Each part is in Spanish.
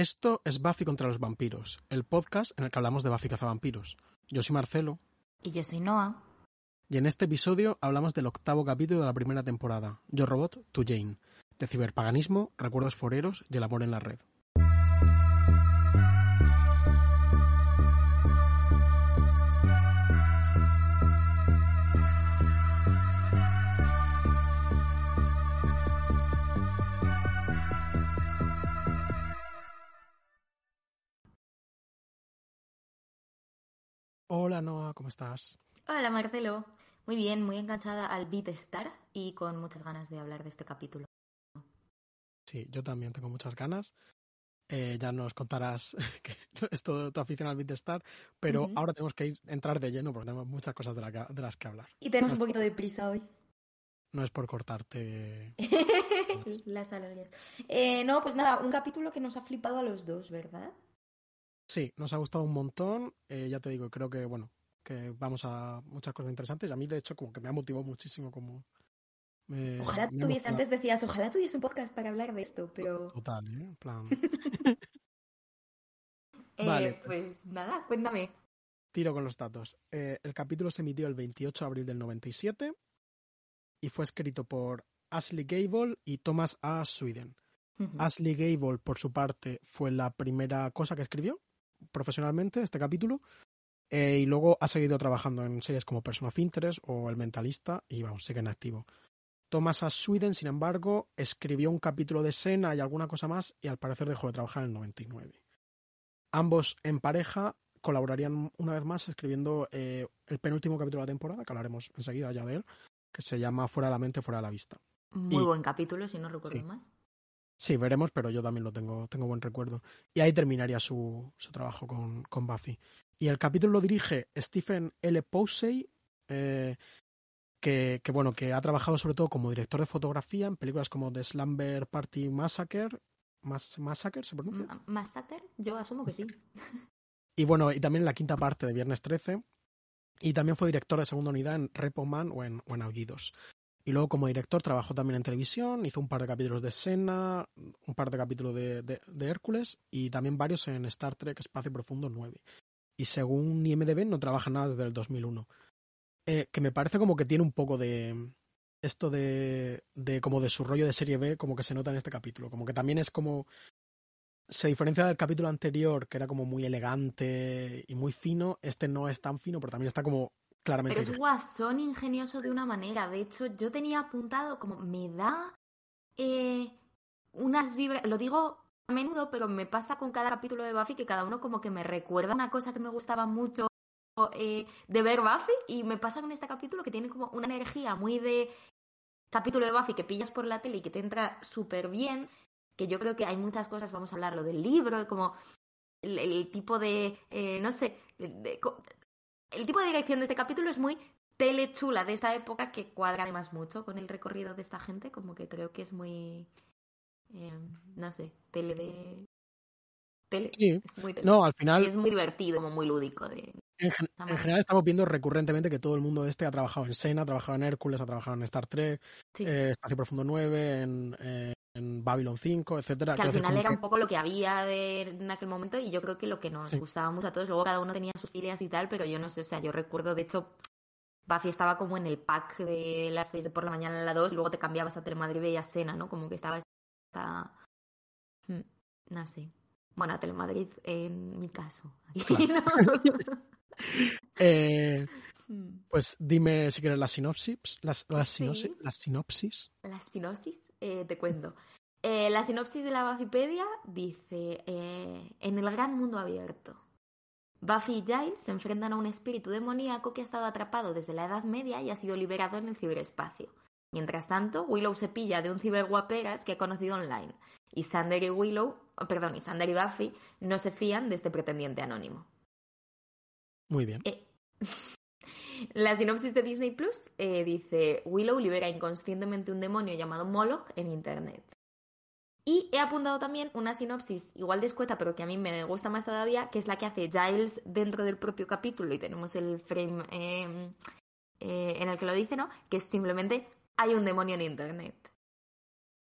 Esto es Buffy contra los vampiros, el podcast en el que hablamos de Buffy cazavampiros. Yo soy Marcelo. Y yo soy Noah. Y en este episodio hablamos del octavo capítulo de la primera temporada, Yo Robot, Tu Jane, de ciberpaganismo, recuerdos foreros y el amor en la red. Hola Noah, ¿cómo estás? Hola Marcelo. Muy bien, muy enganchada al Beat Star y con muchas ganas de hablar de este capítulo. Sí, yo también tengo muchas ganas. Eh, ya nos contarás que es todo tu afición al Beat Star, pero ahora tenemos que ir, entrar de lleno porque tenemos muchas cosas de, la que- de las que hablar. Y tenemos un poquito de prisa hoy. No es por cortarte. Las alergias. Eh, no, pues nada, un capítulo que nos ha flipado a los dos, ¿verdad? Sí, nos ha gustado un montón. Eh, ya te digo, creo que, bueno, que vamos a muchas cosas interesantes. A mí, de hecho, como que me ha motivado muchísimo como... me- Ojalá tuviese, antes decías, ojalá tuviese un podcast para hablar de esto, pero... Total, ¿eh? En plan, eh, Vale. Pues nada, cuéntame. tiro con los datos. Eh, el capítulo se emitió el 28 de abril del 97 y fue escrito por Ashley Gable y Thomas A. Sweden. Ashley Gable, por su parte, fue la primera cosa que escribió profesionalmente este capítulo. eh, y luego ha seguido trabajando en series como Person of Interest o El Mentalista y vamos, sigue en activo. Thomas A. Sweden, sin embargo, escribió un capítulo de Sena y alguna cosa más y al parecer dejó de trabajar en el 99. Ambos en pareja colaborarían una vez más escribiendo eh, el penúltimo capítulo de la temporada, que hablaremos enseguida ya de él, que se llama Fuera de la mente, fuera de la vista. Muy y- buen capítulo, si no recuerdo Sí. mal. Sí, veremos, pero yo también lo tengo, tengo buen recuerdo. Y ahí terminaría su, su trabajo con, con Buffy. Y el capítulo lo dirige Stephen L. Posey, eh, que, que, bueno, que ha trabajado sobre todo como director de fotografía en películas como The Slumber Party Massacre, Mas- Massacre se pronuncia, Ma- ¿Massacre? Yo asumo que sí. y bueno, y también en la quinta parte de Viernes 13, y también fue director de segunda unidad en Repo Man o en, o en Aullidos. Y luego como director trabajó también en televisión, hizo un par de capítulos de Sena, un par de capítulos de, de- Hércules y también varios en Star Trek Espacio Profundo 9. Y según IMDB no trabaja nada desde el 2001. Eh, que me parece como que tiene un poco de esto de, de como de su rollo de serie B, como que se nota en este capítulo. Como que también es como se diferencia del capítulo anterior, que era como muy elegante y muy fino. Este no es tan fino, pero también está como claramente. Pero es guasón ingenioso de una manera. De hecho, yo tenía apuntado como me da eh, unas vibras. Lo digo a menudo, pero me pasa con cada capítulo de Buffy que cada uno como que me recuerda una cosa que me gustaba mucho eh, de ver Buffy. Y me pasa con este capítulo que tiene como una energía muy de capítulo de Buffy que pillas por la tele y que te entra súper bien. Que yo creo que hay muchas cosas, vamos a hablar lo del libro, como el, el tipo de, eh, no sé, de- el tipo de dirección de este capítulo es muy telechula de esta época que cuadra además mucho con el recorrido de esta gente, como que creo que es muy, eh, no sé, tele de... Tele. Sí. Es muy tele. No, al Y final, es muy divertido, como muy lúdico. De... en, gen- en general estamos viendo recurrentemente que todo el mundo este ha trabajado en Sena, ha trabajado en Hércules, ha trabajado en Star Trek, Sí. eh, Espacio Profundo 9, en, eh, en Babylon 5, etcétera. que al final era que- un poco lo que había de, en aquel momento y yo creo que lo que nos Sí. gustaba mucho a todos, luego cada uno tenía sus ideas y tal, pero yo no sé, o sea, yo recuerdo, de hecho, Buffy estaba como en el pack de las 6 de por la mañana a la 2 y luego te cambiabas a Telemadrid y veías Sena, ¿no? Como que estaba esta... Hmm, No sé. Bueno, a Telemadrid en mi caso. Aquí, ¿no? Eh. Pues dime si quieres las sinopsis. Las, las, Sí. sinopsis, las sinopsis. La sinopsis, eh, te cuento. Eh, la sinopsis de la Buffypedia dice, eh, en el gran mundo abierto, Buffy y Giles se enfrentan a un espíritu demoníaco que ha estado atrapado desde la Edad Media y ha sido liberado en el ciberespacio. Mientras tanto, Willow se pilla de un ciberguaperas que ha conocido online. Y Sander y Willow, perdón, y Sander y Buffy no se fían de este pretendiente anónimo. Muy bien. Eh, La sinopsis de Disney Plus eh, dice: Willow libera inconscientemente un demonio llamado Moloch en internet. Y he apuntado también una sinopsis igual de escueta, pero que a mí me gusta más todavía, que es la que hace Giles dentro del propio capítulo, y tenemos el frame eh, eh, en el que lo dice, ¿no? Que es simplemente hay un demonio en internet.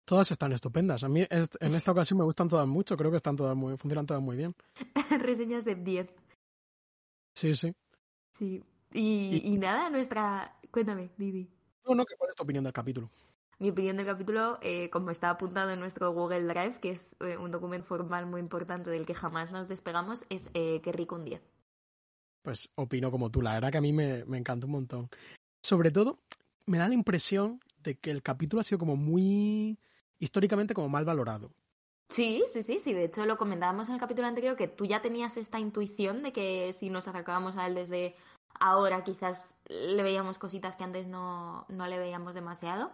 Todas están estupendas. A mí en esta ocasión me gustan todas mucho. Creo que están todas muy, funcionan todas muy bien. Reseñas de 10. Sí, sí. Sí. Y, nada, nuestra. Cuéntame, Didi. No, no, ¿cuál es tu opinión del capítulo? Mi opinión del capítulo, eh, como está apuntado en nuestro Google Drive, que es eh, un documento formal muy importante del que jamás nos despegamos, es eh, que rico un 10. Pues opino como tú, la verdad que a mí me, me encanta un montón. Sobre todo, me da la impresión de que el capítulo ha sido como muy históricamente como mal valorado. Sí, sí, sí, sí. De hecho, lo comentábamos en el capítulo anterior que tú ya tenías esta intuición de que si nos acercábamos a él desde ahora, quizás le veíamos cositas que antes no, no le veíamos demasiado.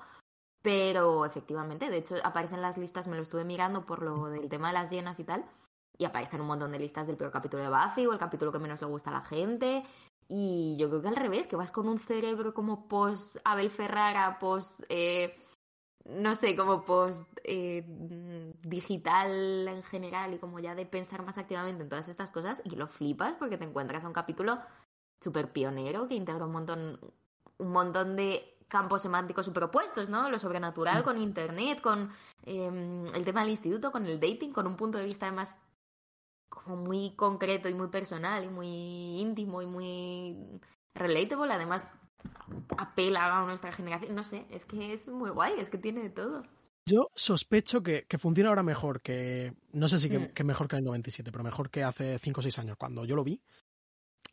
Pero efectivamente, de hecho, aparecen las listas, me lo estuve mirando por lo del tema de las llenas y tal. Y aparecen un montón de listas del peor capítulo de Buffy o el capítulo que menos le gusta a la gente. Y yo creo que al revés, que vas con un cerebro como post Abel Ferrara, post. Eh, no sé, como post eh, digital en general y como ya de pensar más activamente en todas estas cosas y lo flipas porque te encuentras a un capítulo súper pionero que integra un montón, un montón de campos semánticos superpuestos, ¿no? Lo sobrenatural con internet, con em, el tema del instituto, con el dating, con un punto de vista además como muy concreto y muy personal y muy íntimo y muy relatable. Además, apela a nuestra generación. No sé, es que es muy guay, es que tiene de todo. Yo sospecho que, que funciona ahora mejor que. No sé si que, mm. que, mejor que en el 97, pero mejor que hace 5 o 6 años, cuando yo lo vi.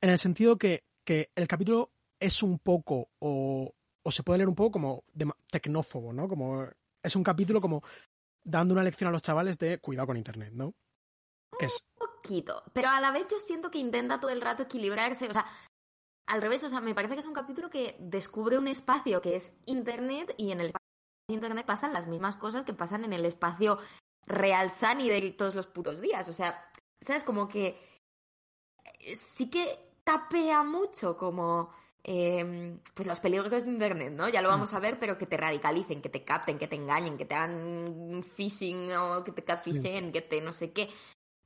En el sentido que, que el capítulo es un poco, o, o se puede leer un poco como de, tecnófobo, ¿no? Como. Es un capítulo como dando una lección a los chavales de cuidado con Internet, ¿no? Que es... Un poquito. Pero a la vez yo siento que intenta todo el rato equilibrarse. O sea, al revés, o sea, me parece que es un capítulo que descubre un espacio que es Internet y en el espacio de Internet pasan las mismas cosas que pasan en el espacio real Sunny de todos los putos días. O sea, ¿sabes? Como que eh, sí que tapea mucho como eh, pues los peligros de Internet, ¿no? Ya lo vamos a ver, pero que te radicalicen, que te capten, que te engañen, que te hagan phishing o que te catfishen, que te no sé qué.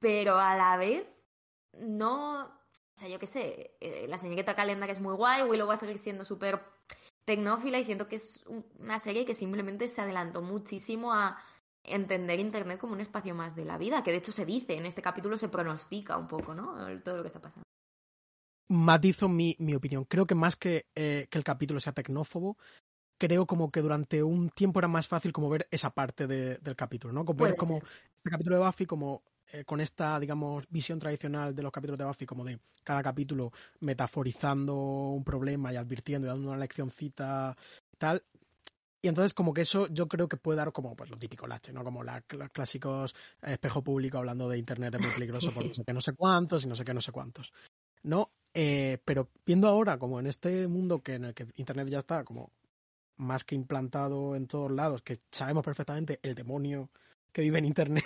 Pero a la vez, no o sea, yo qué sé, eh, la señorita Calenda que es muy guay, Willow va a seguir siendo súper tecnófila y siento que es una serie que simplemente se adelantó muchísimo a entender Internet como un espacio más de la vida, que de hecho se dice, en este capítulo se pronostica un poco, ¿no? Todo lo que está pasando. Matizo mi, mi opinión. Creo que más que, eh, que el capítulo sea tecnófobo, creo como que durante un tiempo era más fácil como ver esa parte de, del capítulo, ¿no? Como ver como este capítulo de Buffy como eh, con esta, digamos, visión tradicional de los capítulos de Buffy, como de cada capítulo metaforizando un problema y advirtiendo y dando una leccioncita y tal. Y entonces como que eso yo creo que puede dar como pues lo típico lache, ¿no? Como los clásicos espejo público hablando de internet es muy peligroso por no sé qué no sé cuántos y no sé qué no sé cuántos. ¿No? Eh, pero viendo ahora como en este mundo que en el que internet ya está como más que implantado en todos lados, que sabemos perfectamente el demonio que vive en internet,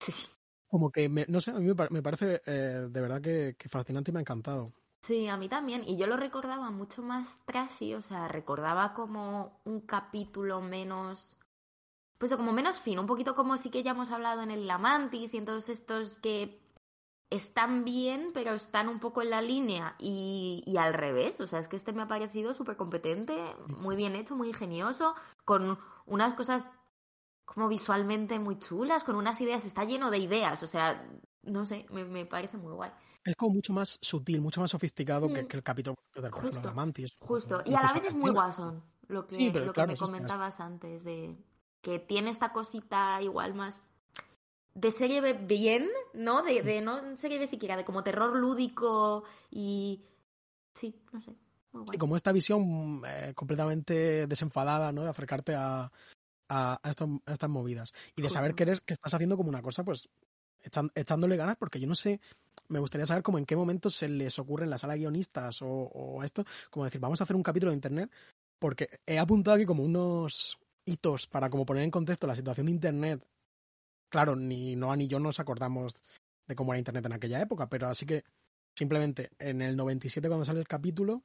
como que, no sé, a mí me, parece eh, de verdad que, fascinante y me ha encantado. Sí, a mí también. Y yo lo recordaba mucho más trashy, o sea, recordaba como un capítulo menos. Pues como menos fino, un poquito como sí que ya hemos hablado en el Lamantis y en todos estos que están bien, pero están un poco en la línea y, y al revés. O sea, es que este me ha parecido súper competente, muy bien hecho, muy ingenioso, con unas cosas como visualmente muy chulas, con unas ideas, está lleno de ideas, o sea, no sé, me, me parece muy guay. Es como mucho más sutil, mucho más sofisticado que, mm. el capítulo de Mantis. Justo, y a la vez es muy guasón, lo que, lo que me comentabas antes, de que tiene esta cosita igual más de serie bien, ¿no? De, de no serie B siquiera, de como terror lúdico y... Sí, no sé. Y como esta visión eh, completamente desenfadada, ¿no? De acercarte a, a, estas movidas. Y de saber que eres, que estás haciendo como una cosa, pues, echándole ganas, porque yo no sé, me gustaría saber como en qué momento se les ocurre en la sala de guionistas o, o esto, como decir, vamos a hacer un capítulo de internet, porque he apuntado aquí como unos hitos para como poner en contexto la situación de internet. Claro, ni Noah ni yo nos acordamos de cómo era internet en aquella época, pero así que simplemente en el 97 cuando sale el capítulo,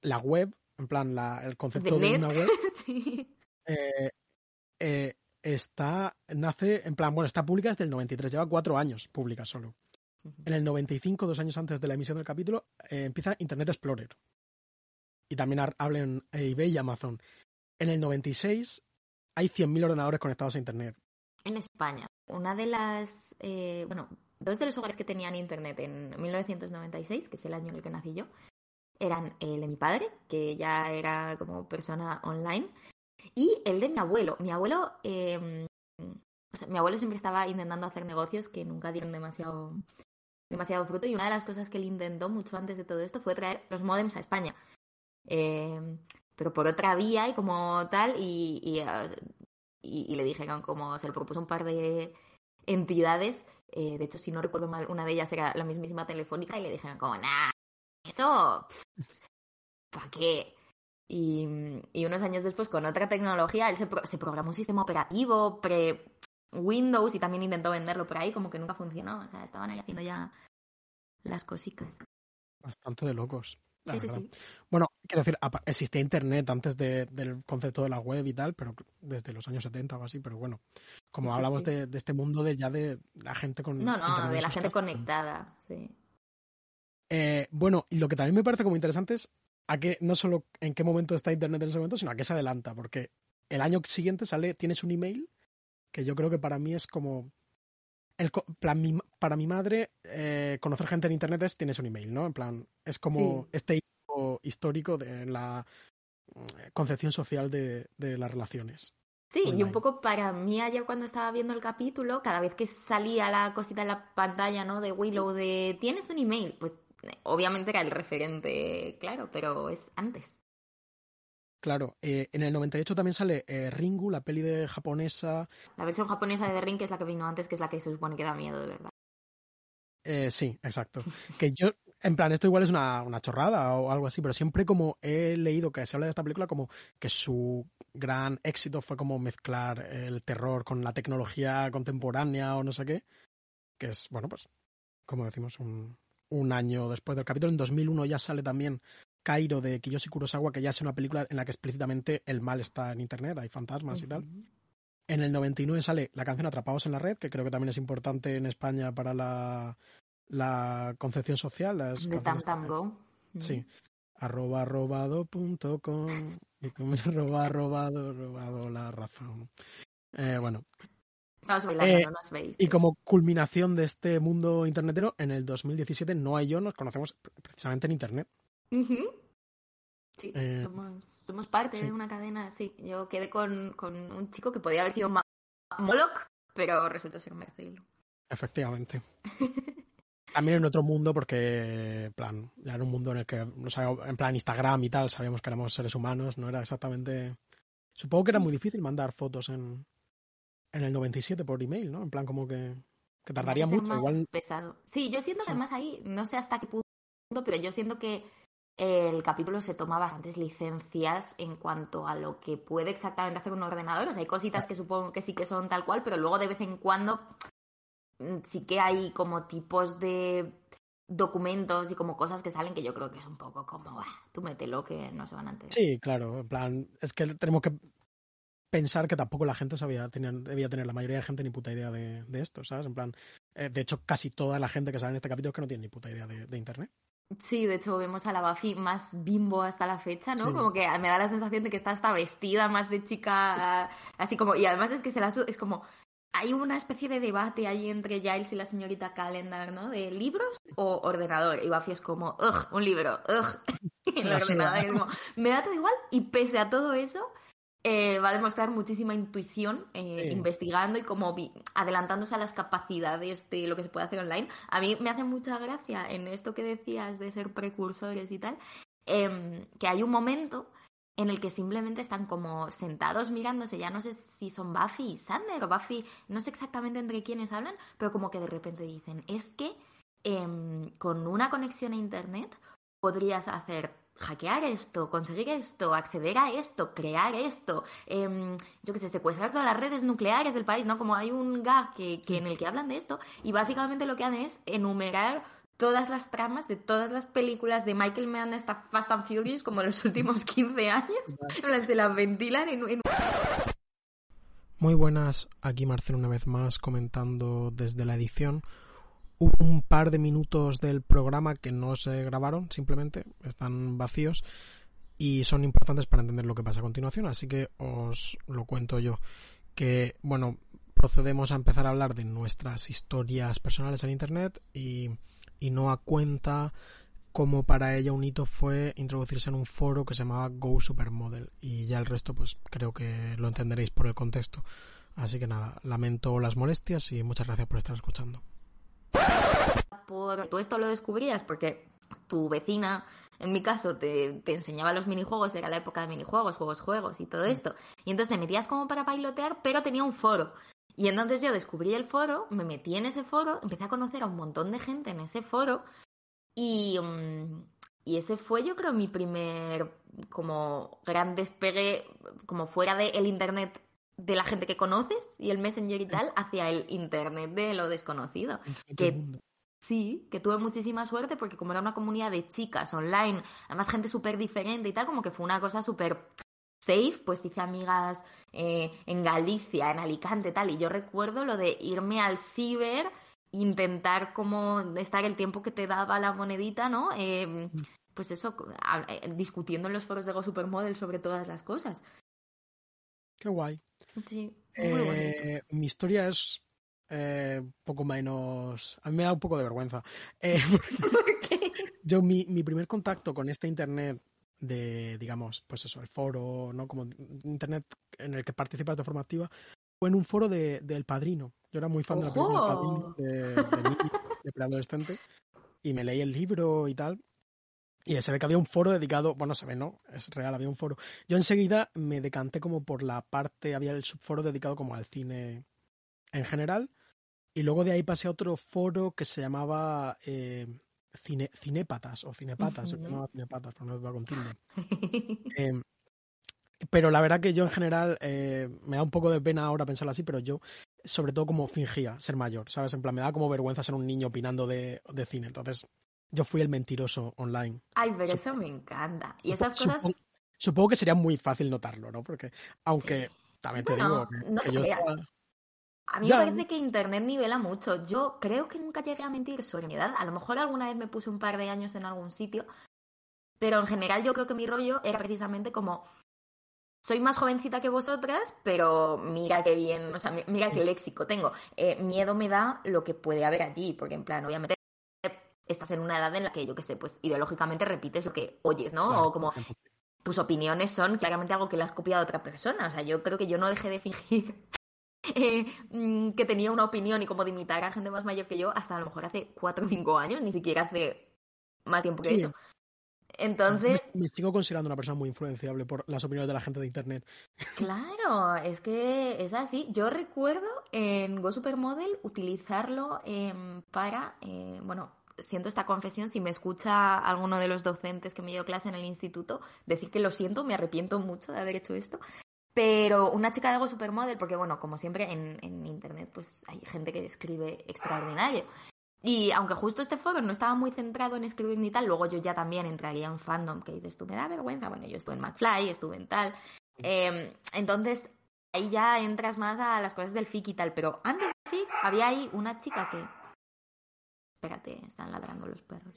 la web, en plan, la, el concepto de, una web, sí. Eh, eh, está, nace, en plan, bueno, está pública desde el 93, lleva cuatro años pública solo. En el 95, dos años antes de la emisión del capítulo, eh, empieza Internet Explorer. Y también hablan eBay y Amazon. En el 96 hay 100.000 ordenadores conectados a Internet. En España, una de las, eh, bueno, dos de los hogares que tenían Internet en 1996, que es el año en el que nací yo, eran el de mi padre, que ya era como persona online, y el de mi abuelo. Mi abuelo, eh, o sea, mi abuelo siempre estaba intentando hacer negocios que nunca dieron demasiado, demasiado fruto, y una de las cosas que él intentó mucho antes de todo esto fue traer los modems a España. Eh, pero por otra vía y como tal, y, y, y, le dijeron como se le propuso un par de entidades, eh, de hecho si no recuerdo mal, una de ellas era la mismísima telefónica y le dijeron como, nah, eso, ¿para qué? Y, y, unos años después, con otra tecnología, él se, pro se programó un sistema operativo pre-Windows y también intentó venderlo por ahí, como que nunca funcionó. O sea, estaban ahí haciendo ya las cositas. Bastante de locos. Sí, sí, sí. Bueno, quiero decir, existía Internet antes de, del concepto de la web y tal, pero desde los años 70 o así, pero bueno, como hablamos. De, de, este mundo de ya de la gente con... No, no, de la gente conectada, sí. Eh, bueno, y lo que también me parece como interesante es a qué, no solo en qué momento está Internet en ese momento, sino a qué se adelanta, porque el año siguiente sale, tienes un email, que yo creo que para mí es como... El, plan, mi, para mi madre, eh, conocer gente en Internet es tienes un email, ¿no? En plan, es como sí. este hijo histórico de la mm, concepción social de, de las relaciones. Sí, online. y un poco para mí ayer cuando estaba viendo el capítulo, cada vez que salía la cosita en la pantalla, ¿no? De Willow de tienes un email, pues obviamente era el referente, claro, pero es antes. Claro, eh, en el 98 también sale eh, Ringu, la peli de japonesa. La versión japonesa de The Ring, que es la que vino antes, que es la que se supone que da miedo, de verdad. Eh, sí, exacto. que yo, en plan, esto igual es una, una, chorrada o algo así, pero siempre como he leído que se habla de esta película como que su gran éxito fue como mezclar el terror con la tecnología contemporánea o no sé qué, que es, bueno, pues, como decimos, un, un año después del capítulo. En 2001 ya sale también Cairo de Kiyoshi Kurosawa, que ya es una película en la que explícitamente el mal está en Internet, hay fantasmas uh -huh. y tal. En el 99 sale la canción Atrapados en la Red, que creo que también es importante en España para la, la concepción social. Las de Tam Tam Go. Sí. Arroba robado punto com. Y como arroba robado, robado la razón. Eh, bueno. Estamos bailando, eh, no nos veis. Y como culminación de este mundo internetero, en el 2017 Noah y yo nos conocemos precisamente en Internet. Uh -huh. Sí, eh, somos, somos, parte sí. de una cadena, sí. Yo quedé con, con, un chico que podía haber sido Moloch, pero resultó ser Mercilo. Efectivamente. También en otro mundo, porque, en plan, ya era un mundo en el que, no sabía, en plan Instagram y tal, sabíamos que éramos seres humanos, no era exactamente... Supongo que era muy difícil mandar fotos en, en el 97 por email, ¿no? En plan, como que, que tardaría mucho. Más igual... pesado. Sí, yo siento sí. que además ahí, no sé hasta qué punto, pero yo siento que el capítulo se toma bastantes licencias en cuanto a lo que puede exactamente hacer un ordenador. O sea, hay cositas que supongo que sí que son tal cual, pero luego de vez en cuando mm, sí que hay como tipos de documentos y como cosas que salen que yo creo que es un poco como, tú mételo que no se van a enterar. Sí, claro, en plan, es que tenemos que pensar que tampoco la gente sabía, tenía, debía tener la mayoría de gente ni puta idea de, esto, ¿sabes? En plan, eh, de hecho, casi toda la gente que sale en este capítulo es que no tiene ni puta idea de, de Internet. Sí, de hecho vemos a la Buffy más bimbo hasta la fecha, ¿no? Sí. Como que me da la sensación de que está hasta vestida más de chica, así como, y además es que se la es como, hay una especie de debate ahí entre Giles y la señorita Calendar, ¿no? De libros o ordenador. Y Buffy es como, ugh, un libro, ugh. y el ordenador es como, me da todo igual. Y pese a todo eso, eh, va a demostrar muchísima intuición eh, sí. investigando y como adelantándose a las capacidades de lo que se puede hacer online. A mí me hace mucha gracia en esto que decías de ser precursores y tal, eh, que hay un momento en el que simplemente están como sentados mirándose, ya no sé si son Buffy y Sander o Buffy, no sé exactamente entre quiénes hablan, pero como que de repente dicen, es que eh, con una conexión a Internet podrías hacer hackear esto, conseguir esto, acceder a esto, crear esto, eh, yo qué sé, secuestrar todas las redes nucleares del país, ¿no? Como hay un gag que, que en el que hablan de esto y básicamente lo que hacen es enumerar todas las tramas de todas las películas de Michael Mann hasta Fast and Furious como en los últimos 15 años, se las ventilan en, en... Muy buenas, aquí Marcel una vez más comentando desde la edición. Hubo un par de minutos del programa que no se grabaron, simplemente están vacíos. y son importantes para entender lo que pasa a continuación, así que os lo cuento yo. Que, bueno, procedemos a empezar a hablar de nuestras historias personales en Internet y, y no a cuenta como para ella un hito fue introducirse en un foro que se llamaba Go Supermodel y ya el resto pues creo que lo entenderéis por el contexto. Así que nada, lamento las molestias y muchas gracias por estar escuchando. Por todo esto lo descubrías porque tu vecina, en mi caso, te, te, enseñaba los minijuegos, era la época de minijuegos, juegos, juegos y todo esto. Y entonces te metías como para bailotear, pero tenía un foro. Y entonces yo descubrí el foro, me metí en ese foro, empecé a conocer a un montón de gente en ese foro y, mm, y ese fue yo creo mi primer como gran despegue como fuera del el internet de la gente que conoces y el messenger y tal hacia el internet de lo desconocido. Que sí, que tuve muchísima suerte porque como era una comunidad de chicas online, además gente súper diferente y tal, como que fue una cosa súper safe, pues hice amigas eh, en Galicia, en Alicante, tal, y yo recuerdo lo de irme al ciber, intentar como estar el tiempo que te daba la monedita, ¿no? Eh, pues eso, eh, discutiendo en los foros de Go Supermodel sobre todas las cosas. Qué guay. Sí. Eh, mi historia es eh, poco menos. A mí me da un poco de vergüenza. Eh, yo, mi, mi primer contacto con este internet de, digamos, pues eso, el foro, ¿no? Como internet en el que participas de forma activa, fue en un foro de, de El Padrino. Yo era muy fan de la película El Padrino, de, de, de preadolescente, y me leí el libro y tal. Y se ve que había un foro dedicado, bueno, se ve, no, es real, había un foro. Yo enseguida me decanté como por la parte, había el subforo dedicado como al cine en general. Y luego de ahí pasé a otro foro que se llamaba eh, cine, Cinépatas o Cinepatas, uh -huh. se llamaba Cinepatas, pero no va con eh, pero la verdad que yo en general eh, me da un poco de pena ahora pensarlo así, pero yo sobre todo como fingía ser mayor, ¿sabes? En plan, me da como vergüenza ser un niño opinando de, de cine. Entonces, yo fui el mentiroso online. Ay, pero eso me encanta. Y esas cosas. Supongo, supongo, que sería muy fácil notarlo, ¿no? Porque, aunque sí. también te bueno, digo que, no que yo. Estaba... A mí ya. me parece que Internet nivela mucho. Yo creo que nunca llegué a mentir sobre mi edad. A lo mejor alguna vez me puse un par de años en algún sitio. Pero en general yo creo que mi rollo era precisamente como. Soy más jovencita que vosotras, pero mira qué bien, o sea, mira qué léxico tengo. Eh, miedo me da lo que puede haber allí, porque en plan, obviamente estás en una edad en la que, yo qué sé, pues ideológicamente repites lo que oyes, ¿no? Claro, o como tus opiniones son claramente algo que le has copiado a otra persona. O sea, yo creo que yo no dejé de fingir eh, mm, que tenía una opinión y como de imitar a gente más mayor que yo hasta a lo mejor hace cuatro o cinco años, ni siquiera hace más tiempo que sí. eso. Entonces. Me, me, sigo considerando una persona muy influenciable por las opiniones de la gente de internet. Claro, es que es así. Yo recuerdo en Go Supermodel utilizarlo eh, para, eh, bueno, siento esta confesión, si me escucha alguno de los docentes que me dio clase en el instituto, decir que lo siento, me arrepiento mucho de haber hecho esto. Pero una chica de algo supermodel, porque bueno, como siempre en, en internet, pues hay gente que escribe extraordinario. Y aunque justo este foro no estaba muy centrado en escribir ni tal, luego yo ya también entraría en fandom, que dices, tú me da vergüenza. Bueno, yo estuve en McFly, estuve en tal. Eh, entonces, ahí ya entras más a las cosas del FIC y tal. Pero antes del FIC había ahí una chica que Espérate, están ladrando los perros.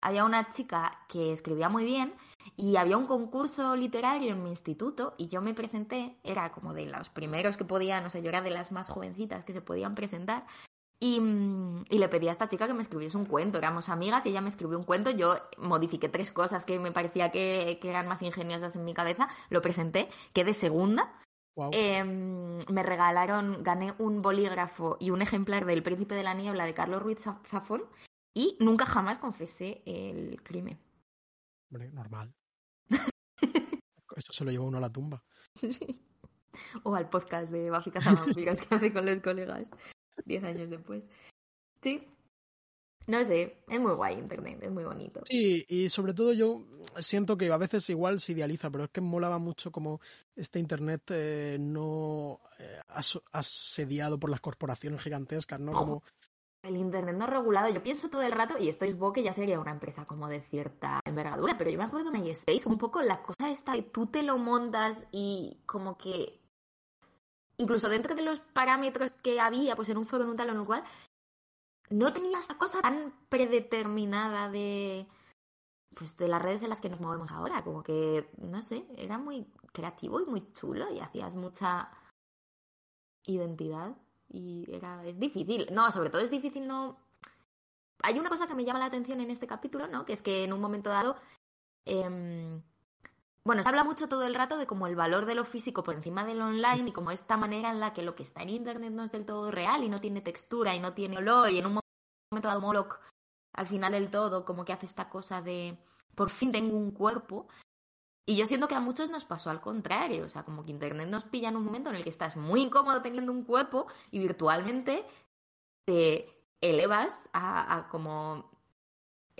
Había una chica que escribía muy bien y había un concurso literario en mi instituto y yo me presenté, era como de los primeros que podía, no sé, yo era de las más jovencitas que se podían presentar y, y, le pedí a esta chica que me escribiese un cuento. Éramos amigas y ella me escribió un cuento. Yo modifiqué tres cosas que me parecía que eran más ingeniosas en mi cabeza. Lo presenté, quedé segunda. Wow. Eh, me regalaron, gané un bolígrafo y un ejemplar del Príncipe de la Niebla de Carlos Ruiz Zafón y nunca jamás confesé el crimen. Hombre, normal. Esto se lo lleva uno a la tumba. Sí. O al podcast de Buffy Cazavampiros que hace con los colegas diez años después. Sí, no sé, es muy guay Internet, es muy bonito. Sí, y sobre todo yo siento que a veces igual se idealiza, pero es que molaba mucho como este Internet eh, no eh, as asediado por las corporaciones gigantescas, ¿no? Como... El Internet no regulado, yo pienso todo el rato, y esto es que ya sería una empresa como de cierta envergadura, pero yo me acuerdo de MySpace, un poco la cosa esta de tú te lo montas y como que incluso dentro de los parámetros que había, pues en un foro en un tal o en un cual, no tenía esa cosa tan predeterminada de pues de las redes en las que nos movemos ahora, como que, no sé, era muy creativo y muy chulo y hacías mucha identidad y era, es difícil, no, sobre todo es difícil no... Hay una cosa que me llama la atención en este capítulo, ¿no? Que es que en un momento dado, eh, bueno, se habla mucho todo el rato de como el valor de lo físico por encima del online y como esta manera en la que lo que está en internet no es del todo real y no tiene textura y no tiene olor y en un momento dado Moloch al final del todo como que hace esta cosa de por fin tengo un cuerpo. Y yo siento que a muchos nos pasó al contrario, o sea, como que Internet nos pilla en un momento en el que estás muy incómodo teniendo un cuerpo y virtualmente te elevas a, a como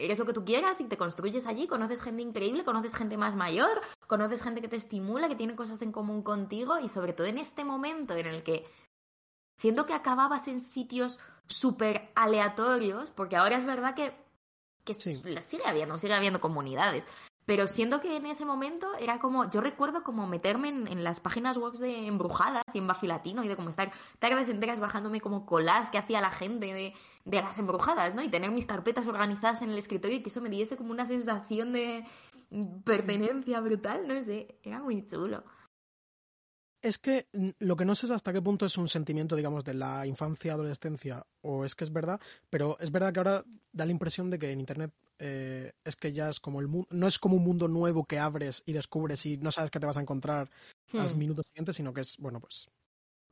eres lo que tú quieras y te construyes allí, conoces gente increíble, conoces gente más mayor, conoces gente que te estimula, que tiene cosas en común contigo y sobre todo en este momento en el que siento que acababas en sitios súper aleatorios, porque ahora es verdad que, que Sí. sigue habiendo, sigue habiendo comunidades, pero siento que en ese momento era como, yo recuerdo como meterme en, las páginas web de embrujadas y en Buffy Latino y de como estar tardes enteras bajándome como colas que hacía la gente de, las embrujadas, ¿no? Y tener mis carpetas organizadas en el escritorio y que eso me diese como una sensación de pertenencia brutal, no sé, era muy chulo. Es que lo que no sé es hasta qué punto es un sentimiento, digamos, de la infancia, adolescencia, o es que es verdad, pero es verdad que ahora da la impresión de que en Internet eh, es que ya es como el mundo, no es como un mundo nuevo que abres y descubres y no sabes qué te vas a encontrar a los Hmm. minutos siguientes, sino que es, bueno, pues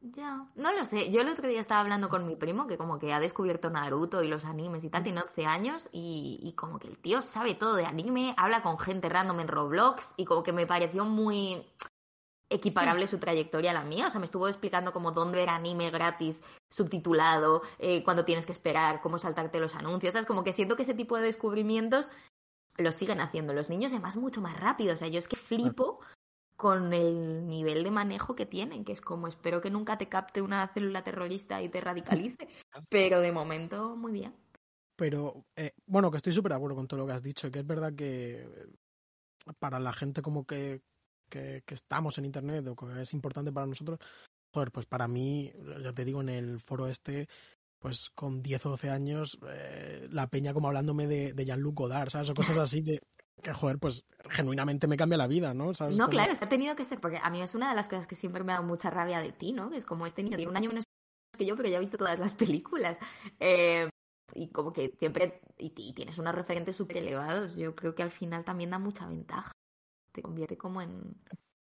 Ya, no lo sé. Yo el otro día estaba hablando con mi primo que como que ha descubierto Naruto y los animes y tal, tiene 11 años y, y como que el tío sabe todo de anime, habla con gente random en Roblox y como que me pareció muy equiparable su trayectoria a la mía. O sea, me estuvo explicando como dónde ver anime gratis, subtitulado, eh, cuando tienes que esperar, cómo saltarte los anuncios. Es como que siento que ese tipo de descubrimientos los siguen haciendo los niños, además mucho más rápido. O sea, yo es que flipo con el nivel de manejo que tienen, que es como espero que nunca te capte una célula terrorista y te radicalice, pero de momento muy bien. Pero eh, bueno, que estoy súper de acuerdo con todo lo que has dicho, que es verdad que para la gente como que, que, que estamos en Internet o que es importante para nosotros, joder, pues para mí, ya te digo, en el foro este, pues con 10 o 12 años, eh, la peña como hablándome de, de Jean-Luc Godard, ¿sabes? O cosas así que, que, joder, pues genuinamente me cambia la vida, ¿no? ¿Sabes? No, claro, se ha tenido que ser, porque a mí es una de las cosas que siempre me ha dado mucha rabia de ti, ¿no? Que es como este niño tiene un año menos que yo, pero ya ha visto todas las películas. Eh, y como que siempre, y, y tienes unos referentes súper elevados, yo creo que al final también da mucha ventaja. Te convierte como en...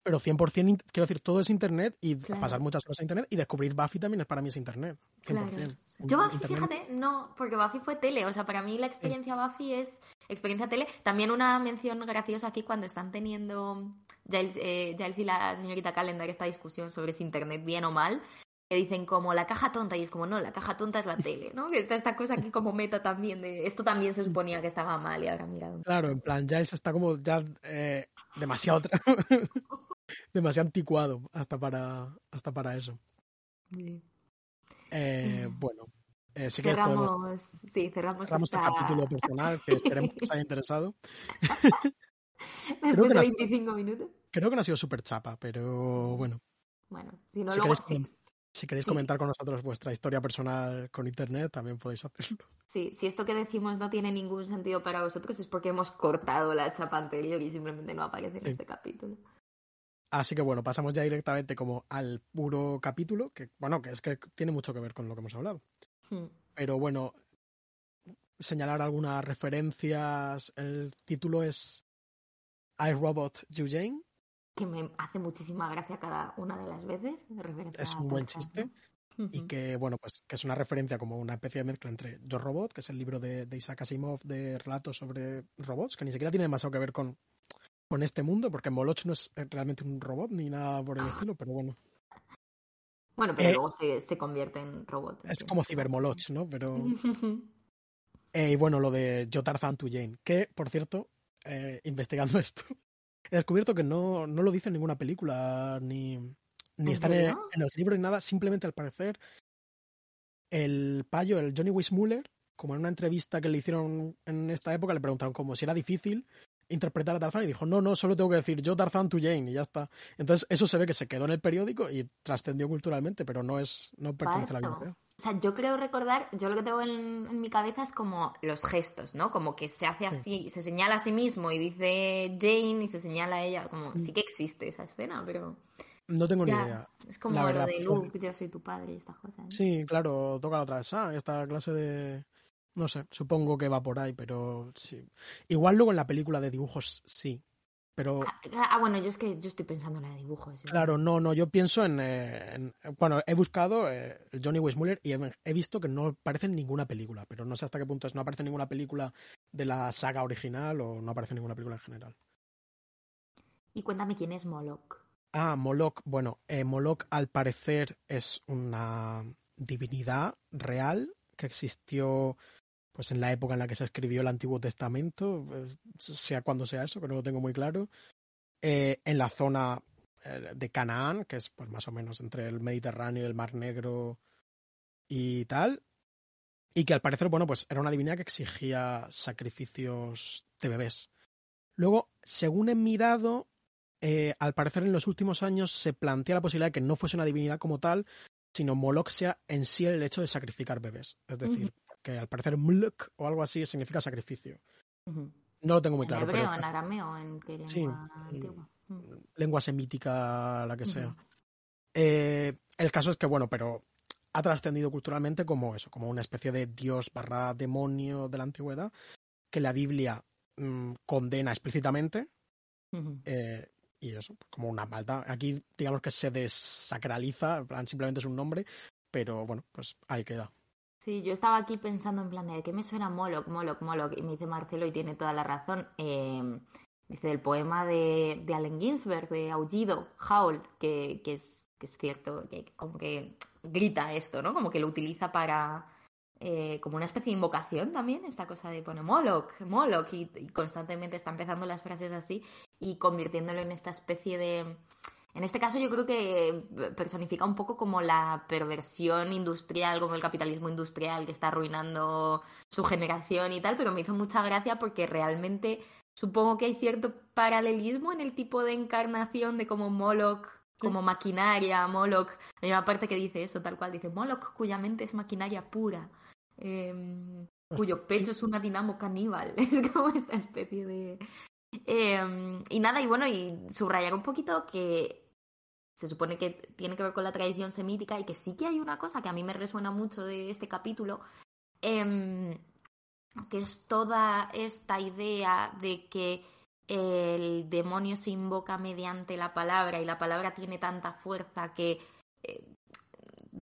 Pero 100%, in- quiero decir, todo es Internet y Claro. pasar muchas horas a Internet y descubrir Buffy también es para mí es Internet. 100%. Claro. Yo Buffy, Internet- fíjate, no, porque Buffy fue tele, o sea, para mí la experiencia Buffy es experiencia tele. También una mención graciosa aquí cuando están teniendo Giles, eh, Giles y la señorita Calendar esta discusión sobre si internet bien o mal, que dicen como la caja tonta y es como no, la caja tonta es la tele, ¿no? Que está esta cosa aquí como meta también de esto también se suponía que estaba mal y ahora mira Claro, en plan, Giles está como ya eh, demasiado demasiado anticuado hasta para hasta para eso. Eh, bueno, eh, sí que podemos Cerramos, sí, cerramos, cerramos esta... el capítulo personal que esperemos que os haya interesado. después que de las- 25 minutos. Creo que no ha sido súper chapa, pero bueno, Bueno, si no Si luego queréis sí. Si queréis Sí. comentar con nosotros vuestra historia personal con internet, también podéis hacerlo. Sí, si esto que decimos no tiene ningún sentido para vosotros es porque hemos cortado la chapa anterior y simplemente no aparece en este capítulo. Así que bueno, pasamos ya directamente como al puro capítulo, que bueno, que es que tiene mucho que ver con lo que hemos hablado. Hmm. Pero bueno, señalar algunas referencias. El título es I Robot Eugene. Que me hace muchísima gracia cada una de las veces. Es un buen chiste. Y que, bueno, pues que es una referencia como una especie de mezcla entre Yo Robot, que es el libro de, de Isaac Asimov de relatos sobre robots, que ni siquiera tiene demasiado que ver con, con este mundo, porque Moloch no es realmente un robot ni nada por el estilo, pero bueno, Bueno, pero Eh, luego se, se convierte en robot. es como Cybermoloch, ¿no? Pero. Eh, y bueno, lo de Yo Tarzan to Jane, que, por cierto, eh, investigando esto, he descubierto que no, no lo dice en ninguna película, ni, ni ¿En está en, el- serio? en los libros ni nada, simplemente al parecer el payo, el Johnny Weissmuller, como en una entrevista que le hicieron en esta época, le preguntaron como si era difícil interpretar a Tarzán y dijo, no, no, solo tengo que decir yo Tarzán to Jane y ya está. Entonces eso se ve que se quedó en el periódico y trascendió culturalmente, pero no es no pertenece a la real. O sea, yo creo recordar, yo lo que tengo en, en mi cabeza es como los gestos, ¿no? Como que se hace así, se señala a sí mismo y dice Jane y se señala a ella. Como Mm. sí que existe esa escena, pero. No tengo ni idea. Es como La verdad, lo de pues, Luke, yo soy tu padre y estas cosas. ¿no? Sí, claro, toca la otra vez. Ah, esta clase de. No sé, supongo que va por ahí, pero sí. Igual luego en la película de dibujos sí. Pero Ah, ah, bueno, yo es que yo estoy pensando en la de dibujos. yo. claro, no, no, yo pienso en. en- bueno, he buscado eh, Johnny Weissmuller y he, he visto que no aparece en ninguna película, pero no sé hasta qué punto es. No aparece en ninguna película de la saga original o no aparece en ninguna película en general. Y cuéntame quién es Moloch. Ah, Moloch. Bueno, eh, Moloch al parecer es una divinidad real que existió pues en la época en la que se escribió el Antiguo Testamento, eh, sea cuando sea eso, que no lo tengo muy claro, eh, en la zona eh, de Canaán, que es pues más o menos entre el Mediterráneo y el Mar Negro y tal, y que al parecer, bueno, pues era una divinidad que exigía sacrificios de bebés. Luego, según he mirado, al parecer en los últimos años se plantea la posibilidad de que no fuese una divinidad como tal, sino Moloch sea en sí el hecho de sacrificar bebés. Es decir, que al parecer Moloch o algo así significa sacrificio. No lo tengo muy ¿En claro, hebreo, pero en arameo, en qué lengua Sí, antigua? Mm. lengua semítica, la que sea. Eh, el caso es que, bueno, pero ha trascendido culturalmente como eso, como una especie de dios barra demonio de la antigüedad, que la Biblia mm, condena explícitamente, eh, y eso, pues, como una maldad. Aquí, digamos que se desacraliza, en simplemente es un nombre, pero bueno, pues ahí queda. Sí, yo estaba aquí pensando en plan de ¿qué me suena Moloch, Moloch, Moloch? Y me dice Marcelo y tiene toda la razón. eh, dice del poema de, de Allen Ginsberg, de Aullido, Howl, que, que, es, que es cierto, que como que grita esto, ¿no? Como que lo utiliza para... eh, como una especie de invocación también, esta cosa de pone Moloch, Moloch, y, y constantemente está empezando las frases así y convirtiéndolo en esta especie de... En este caso yo creo que personifica un poco como la perversión industrial, como el capitalismo industrial que está arruinando su generación y tal, pero me hizo mucha gracia porque realmente supongo que hay cierto paralelismo en el tipo de encarnación de como Moloch, como maquinaria, Moloch. Hay una parte que dice eso, tal cual, dice Moloch cuya mente es maquinaria pura. em, cuyo pecho es una dinamo caníbal. Es como esta especie de... Eh, y nada, y bueno, y subrayar un poquito que se supone que tiene que ver con la tradición semítica y que sí que hay una cosa que a mí me resuena mucho de este capítulo, em, que es toda esta idea de que el demonio se invoca mediante la palabra y la palabra tiene tanta fuerza que eh,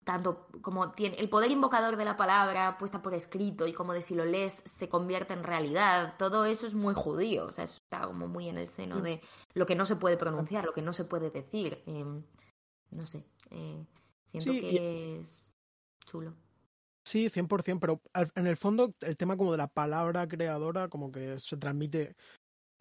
tanto como tiene el poder invocador de la palabra puesta por escrito y como de si lo lees se convierte en realidad, todo eso es muy judío, o sea, eso está como muy en el seno de lo que no se puede pronunciar, lo que no se puede decir. eh, no sé, eh, siento Sí, que y- es chulo. Sí, 100%, pero al- en el fondo el tema como de la palabra creadora como que se transmite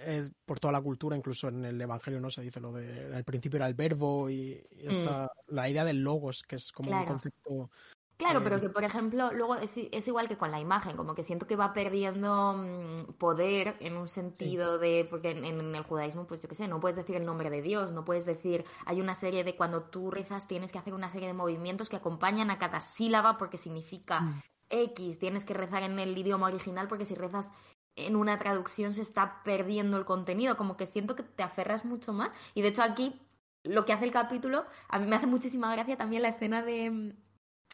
eh, por toda la cultura, incluso en el Evangelio no se dice lo de al principio era el verbo y, y esta- la idea del logos, que es como un Mm. Concepto Claro, Eh, pero que por ejemplo, luego es, igual que con la imagen, como que siento que va perdiendo mm, poder en un sentido de, porque en, en el judaísmo, pues yo qué sé, no puedes decir el nombre de Dios, no puedes decir, hay una serie de cuando tú rezas tienes que hacer una serie de movimientos que acompañan a cada sílaba porque significa Mm. X, tienes que rezar en el idioma original porque si rezas en una traducción se está perdiendo el contenido, como que siento que te aferras mucho más y de hecho aquí lo que hace el capítulo, a mí me hace muchísima gracia también la escena de mm,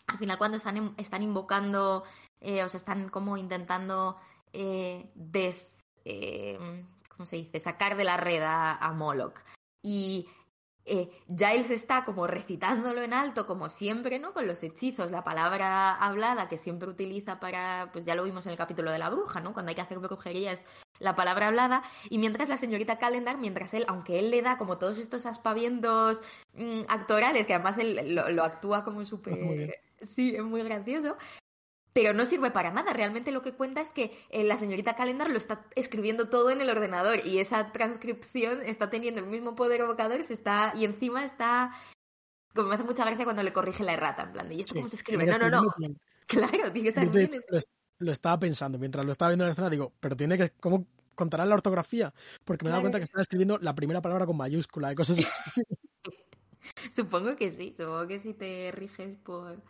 al final cuando están, in- están invocando, eh, o sea, están como intentando eh, des, eh, ¿cómo se dice? Sacar de la red a Moloch. Y eh, Giles está como recitándolo en alto, como siempre, ¿no? Con los hechizos, la palabra hablada que siempre utiliza para, pues ya lo vimos en el capítulo de la bruja, ¿no? Cuando hay que hacer brujería es la palabra hablada. Y mientras la señorita Calendar, mientras él, aunque él le da como todos estos aspavientos mm, actorales, que además él lo, lo actúa como súper... Sí, es muy gracioso. Pero no sirve para nada. Realmente lo que cuenta es que eh, la señorita Calendar lo está escribiendo todo en el ordenador y esa transcripción está teniendo el mismo poder evocador se está, y encima está... Como me hace mucha gracia cuando le corrige la errata, en plan, de, ¿y esto Sí, cómo se escribe? No, no, no. bien. Claro, tiene que estar bien. lo, lo estaba pensando mientras lo estaba viendo en la escena, digo, pero tiene que, ¿cómo contarán la ortografía? Porque me he dado cuenta que estaba escribiendo la primera palabra con mayúscula y cosas así. Supongo que sí, supongo que si te riges por...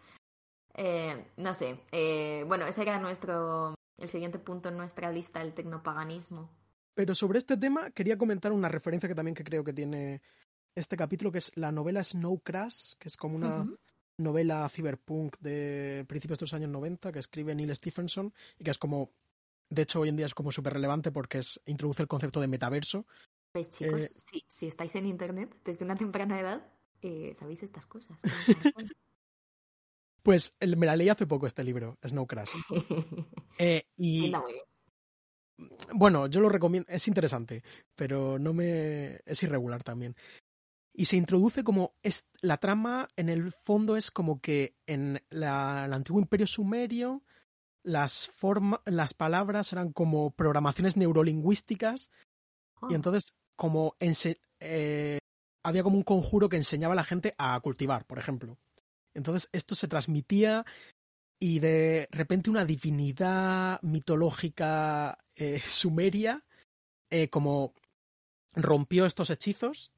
Eh, no sé. Eh, bueno, ese era nuestro. El siguiente punto en nuestra lista, el tecnopaganismo. Pero sobre este tema quería comentar una referencia que también que creo que tiene este capítulo, que es la novela Snow Crash, que es como una novela cyberpunk de principios de los años 90 que escribe Neil Stephenson y que es como, de hecho hoy en día es como súper relevante porque es, introduce el concepto de metaverso. ¿Veis, chicos? Eh, si, si estáis en internet desde una temprana edad, eh, sabéis estas cosas. Pues el- me la leí hace poco este libro, Snow Crash. Eh, y bueno, yo lo recomiendo, es interesante, pero no me es irregular también. Y se introduce como es la trama en el fondo es como que en la, el antiguo imperio sumerio las forma, las palabras eran como programaciones neurolingüísticas y entonces como ense- eh, había como un conjuro que enseñaba a la gente a cultivar, por ejemplo. Entonces esto se transmitía y de repente una divinidad mitológica eh, sumeria eh, como rompió estos hechizos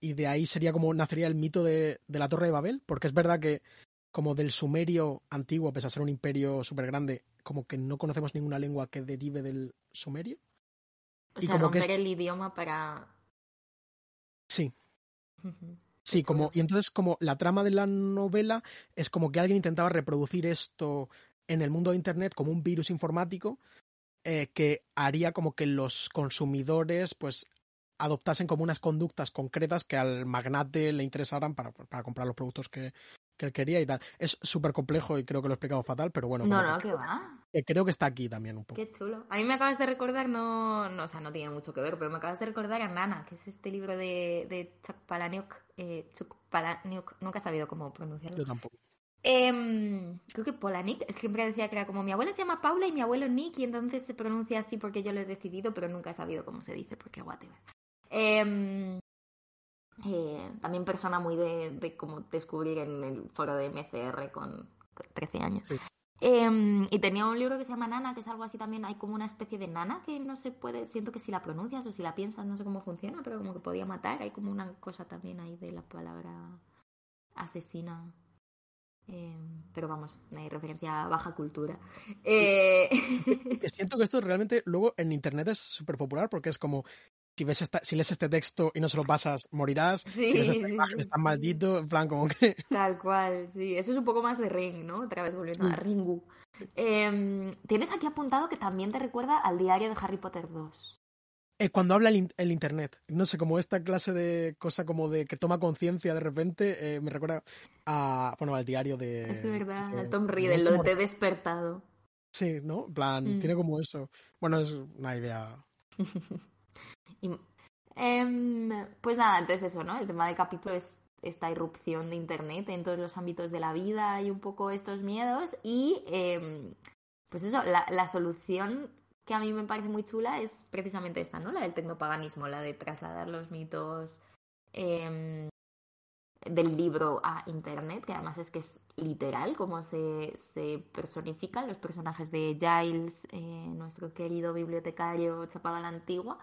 y de ahí sería como nacería el mito de, de la Torre de Babel, porque es verdad que como del sumerio antiguo, pese a ser un imperio súper grande, como que no conocemos ninguna lengua que derive del sumerio. o y sea, como que romper es- el idioma para. Sí, Ujú. Sí, como, y entonces como la trama de la novela es como que alguien intentaba reproducir esto en el mundo de Internet como un virus informático eh, que haría como que los consumidores pues adoptasen como unas conductas concretas que al magnate le interesaran para, para comprar los productos que, que él quería y tal. Es súper complejo y creo que lo he explicado fatal, pero bueno, No, no, que, que va. Que creo que está aquí también un poco. Qué chulo. A mí me acabas de recordar, no, no, o sea, no tiene mucho que ver, pero me acabas de recordar a Nana, que es este libro de, de Chuck Palahniuk. Eh, Chuck Palahniuk, nunca he sabido cómo pronunciarlo. Yo tampoco. Em, creo que Polanik siempre decía que era como mi abuela se llama Paula y mi abuelo Nick y entonces se pronuncia así porque yo lo he decidido, pero nunca he sabido cómo se dice porque whatever. Em, eh, también persona muy de, de como descubrir en el foro de MCR con, con 13 años. Sí. Em, y tenía un libro que se llama Nana, que es algo así también, hay como una especie de nana que no se puede, siento que si la pronuncias o si la piensas, no sé cómo funciona, pero como que podía matar, hay como una cosa también ahí de la palabra asesina. Eh, pero vamos, hay referencia a baja cultura. Eh, siento que esto realmente luego en internet es súper popular porque es como si ves esta, si lees este texto y no se lo pasas, morirás. Sí, si ves esta sí, imagen, sí, estás sí. maldito. En plan, como que. Tal cual, sí. Eso es un poco más de Ring, ¿no? Otra vez volviendo a Mm. Ringu. Eh, Tienes aquí apuntado que también te recuerda al diario de Harry Potter 2. Eh, cuando habla el, in- el internet, no sé, como esta clase de cosa como de que toma conciencia de repente, eh, me recuerda a, bueno, al diario de... es verdad, de- al Tom Riddle, lo de te he despertado. Sí, ¿no? En plan, Mm. tiene como eso. Bueno, es una idea. Y, em, pues nada, entonces eso, ¿no? El tema del capítulo es esta irrupción de Internet en todos los ámbitos de la vida y un poco estos miedos. Y em, pues eso, la, la solución que a mí me parece muy chula es precisamente esta, ¿no? La del tecnopaganismo, la de trasladar los mitos em, del libro a Internet, que además es que es literal como se, se personifican los personajes de Giles, eh, nuestro querido bibliotecario chapado a la antigua,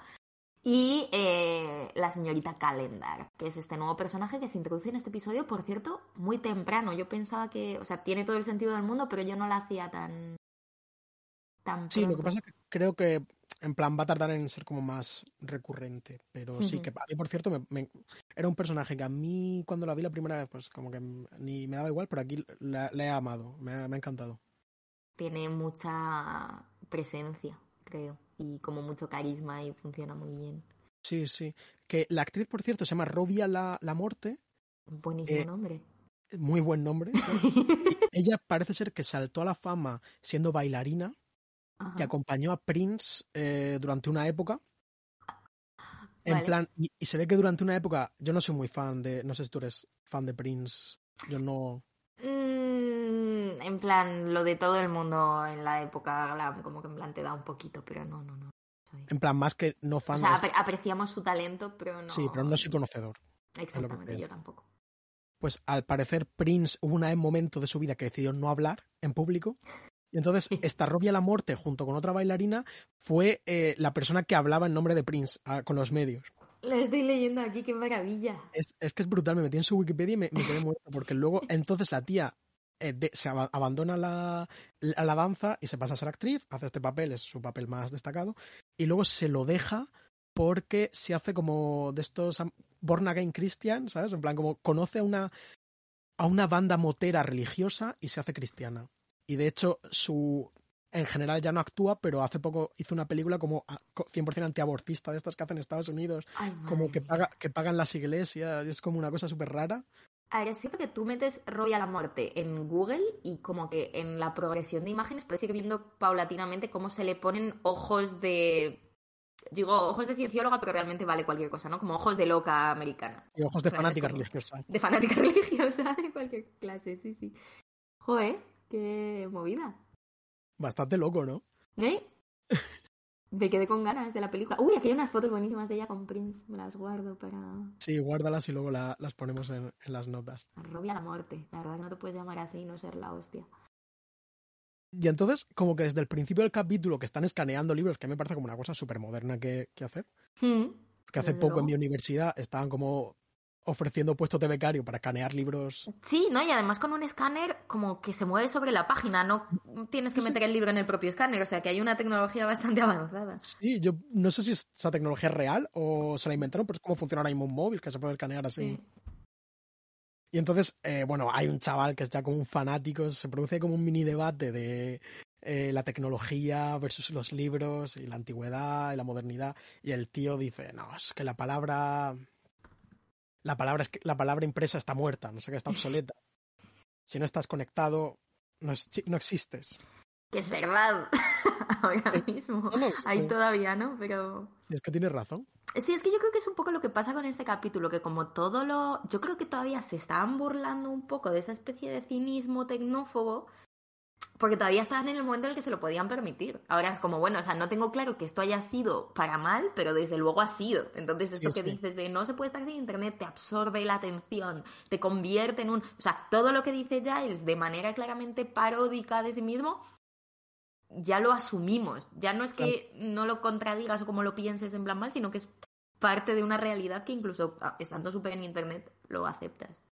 y eh, la señorita Calendar, que es este nuevo personaje que se introduce en este episodio, por cierto, muy temprano. Yo pensaba que, o sea, tiene todo el sentido del mundo, pero yo no la hacía tan... tan Sí, lo que pasa es que creo que en plan va a tardar en ser como más recurrente, pero sí que a mí, por cierto, me, me- era un personaje que a mí cuando la vi la primera vez, pues como que ni me daba igual, pero aquí la, la he amado, me ha, me ha encantado. Tiene mucha presencia, creo, y como mucho carisma y funciona muy bien. Sí, sí. Que la actriz, por cierto, se llama Robia la, la Morte, Buenísimo Eh, nombre. muy buen nombre. sí. Ella parece ser que saltó a la fama siendo bailarina Ajá. acompañó a Prince eh, durante una época. En Vale. plan, y, y se ve que durante una época, yo no soy muy fan de, no sé si tú eres fan de Prince, yo no, Mm, en plan, lo de todo el mundo en la época glam, como que en plan te da un poquito, pero no, no, no. soy- en plan, más que no fan, O sea, apreciamos su talento, pero no. sí, pero no soy conocedor. Exactamente, yo tampoco. Pues al parecer Prince hubo un momento de su vida que decidió no hablar en público. Y entonces esta Robia la Morte, junto con otra bailarina, fue eh, la persona que hablaba en nombre de Prince ah, con los medios. Lo estoy leyendo aquí, qué maravilla. Es, es que es brutal, me metí en su Wikipedia y me, me quedé muerto, porque luego entonces la tía eh, se aba- abandona la, la, la danza y se pasa a ser actriz, hace este papel, es su papel más destacado, y luego se lo deja porque se hace como de estos born again Christian, ¿sabes? En plan, como conoce a una, a una banda motera religiosa y se hace cristiana. Y de hecho, su en general ya no actúa, pero hace poco hizo una película como a- co- 100% antiabortista de estas que hacen en Estados Unidos, Ay, como que, paga, que pagan las iglesias, es como una cosa súper rara. A ver, es cierto que tú metes Robbie a la muerte en Google y como que en la progresión de imágenes puedes ir viendo paulatinamente cómo se le ponen ojos de... Digo, ojos de ciencióloga, pero realmente vale cualquier cosa, ¿no? Como ojos de loca americana. Y ojos de fanática como- religiosa. De fanática religiosa de cualquier clase, sí, sí. Joder, qué movida. Bastante loco, ¿no? ¿Eh? Me quedé con ganas de la película. Uy, aquí hay unas fotos buenísimas de ella con Prince. Me las guardo para Sí, guárdalas y luego la- las ponemos en, en las notas. Robbie a la muerte. La verdad que no te puedes llamar así y no ser la hostia. Y entonces, como que desde el principio del capítulo que están escaneando libros, que me parece como una cosa súper moderna que, que hacer, Hmm. que hace Desde poco en mi universidad estaban como ofreciendo puestos de becario para escanear libros. Sí, ¿no? Y además con un escáner como que se mueve sobre la página, no tienes que meter el libro en el propio escáner, o sea que hay una tecnología bastante avanzada. Sí, yo no sé si esa tecnología es real o se la inventaron, pero es como funciona ahora mismo un móvil, que se puede escanear así. Sí. Y entonces, eh, bueno, hay un chaval que es ya como un fanático, se produce como un mini debate de eh, la tecnología versus los libros y la antigüedad y la modernidad. Y el tío dice, no, es que la palabra... La palabra, es que- la palabra impresa está muerta, no sé qué, está obsoleta. Si no estás conectado, no, es- no existes. Que es verdad. Ahora mismo. No, Ahí todavía, ¿no? Pero... Es que tienes razón. Sí, es que yo creo que es un poco lo que pasa con este capítulo, que como todo lo... Yo creo que todavía se estaban burlando un poco de esa especie de cinismo tecnófobo, porque todavía estaban en el momento en el que se lo podían permitir. Ahora es como, bueno, o sea, no tengo claro que esto haya sido para mal, pero desde luego ha sido. Entonces esto Sí, que sí. dices de no se puede estar sin internet, te absorbe la atención, te convierte en un... O sea, todo lo que dice Giles de manera claramente paródica de sí mismo, ya lo asumimos. Ya no es que no lo contradigas o como lo pienses en plan mal, sino que es parte de una realidad que incluso ah, estando súper en internet lo aceptas.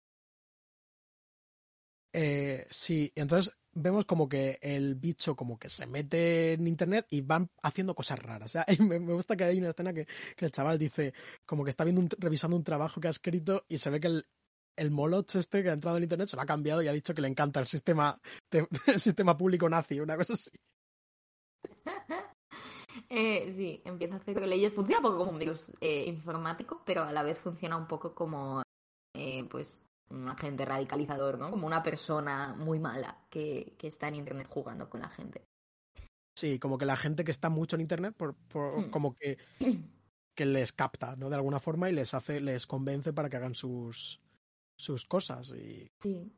Eh, sí, entonces vemos como que el bicho como que se mete en internet y van haciendo cosas raras. O sea, me, gusta que hay una escena que, que el chaval dice como que está viendo un- revisando un trabajo que ha escrito y se ve que el, el moloch este que ha entrado en internet se lo ha cambiado y ha dicho que le encanta el sistema, el sistema público nazi, una cosa así. Eh, sí, empieza a hacer leyes. Funciona un poco como un virus eh, informático, pero a la vez funciona un poco como eh, pues un agente radicalizador, ¿no? Como una persona muy mala que, que está en internet jugando con la gente. Sí, como que la gente que está mucho en internet, por, por- Hmm. como que, que les capta, ¿no? De alguna forma y les hace, les convence para que hagan sus, sus cosas. Y Sí.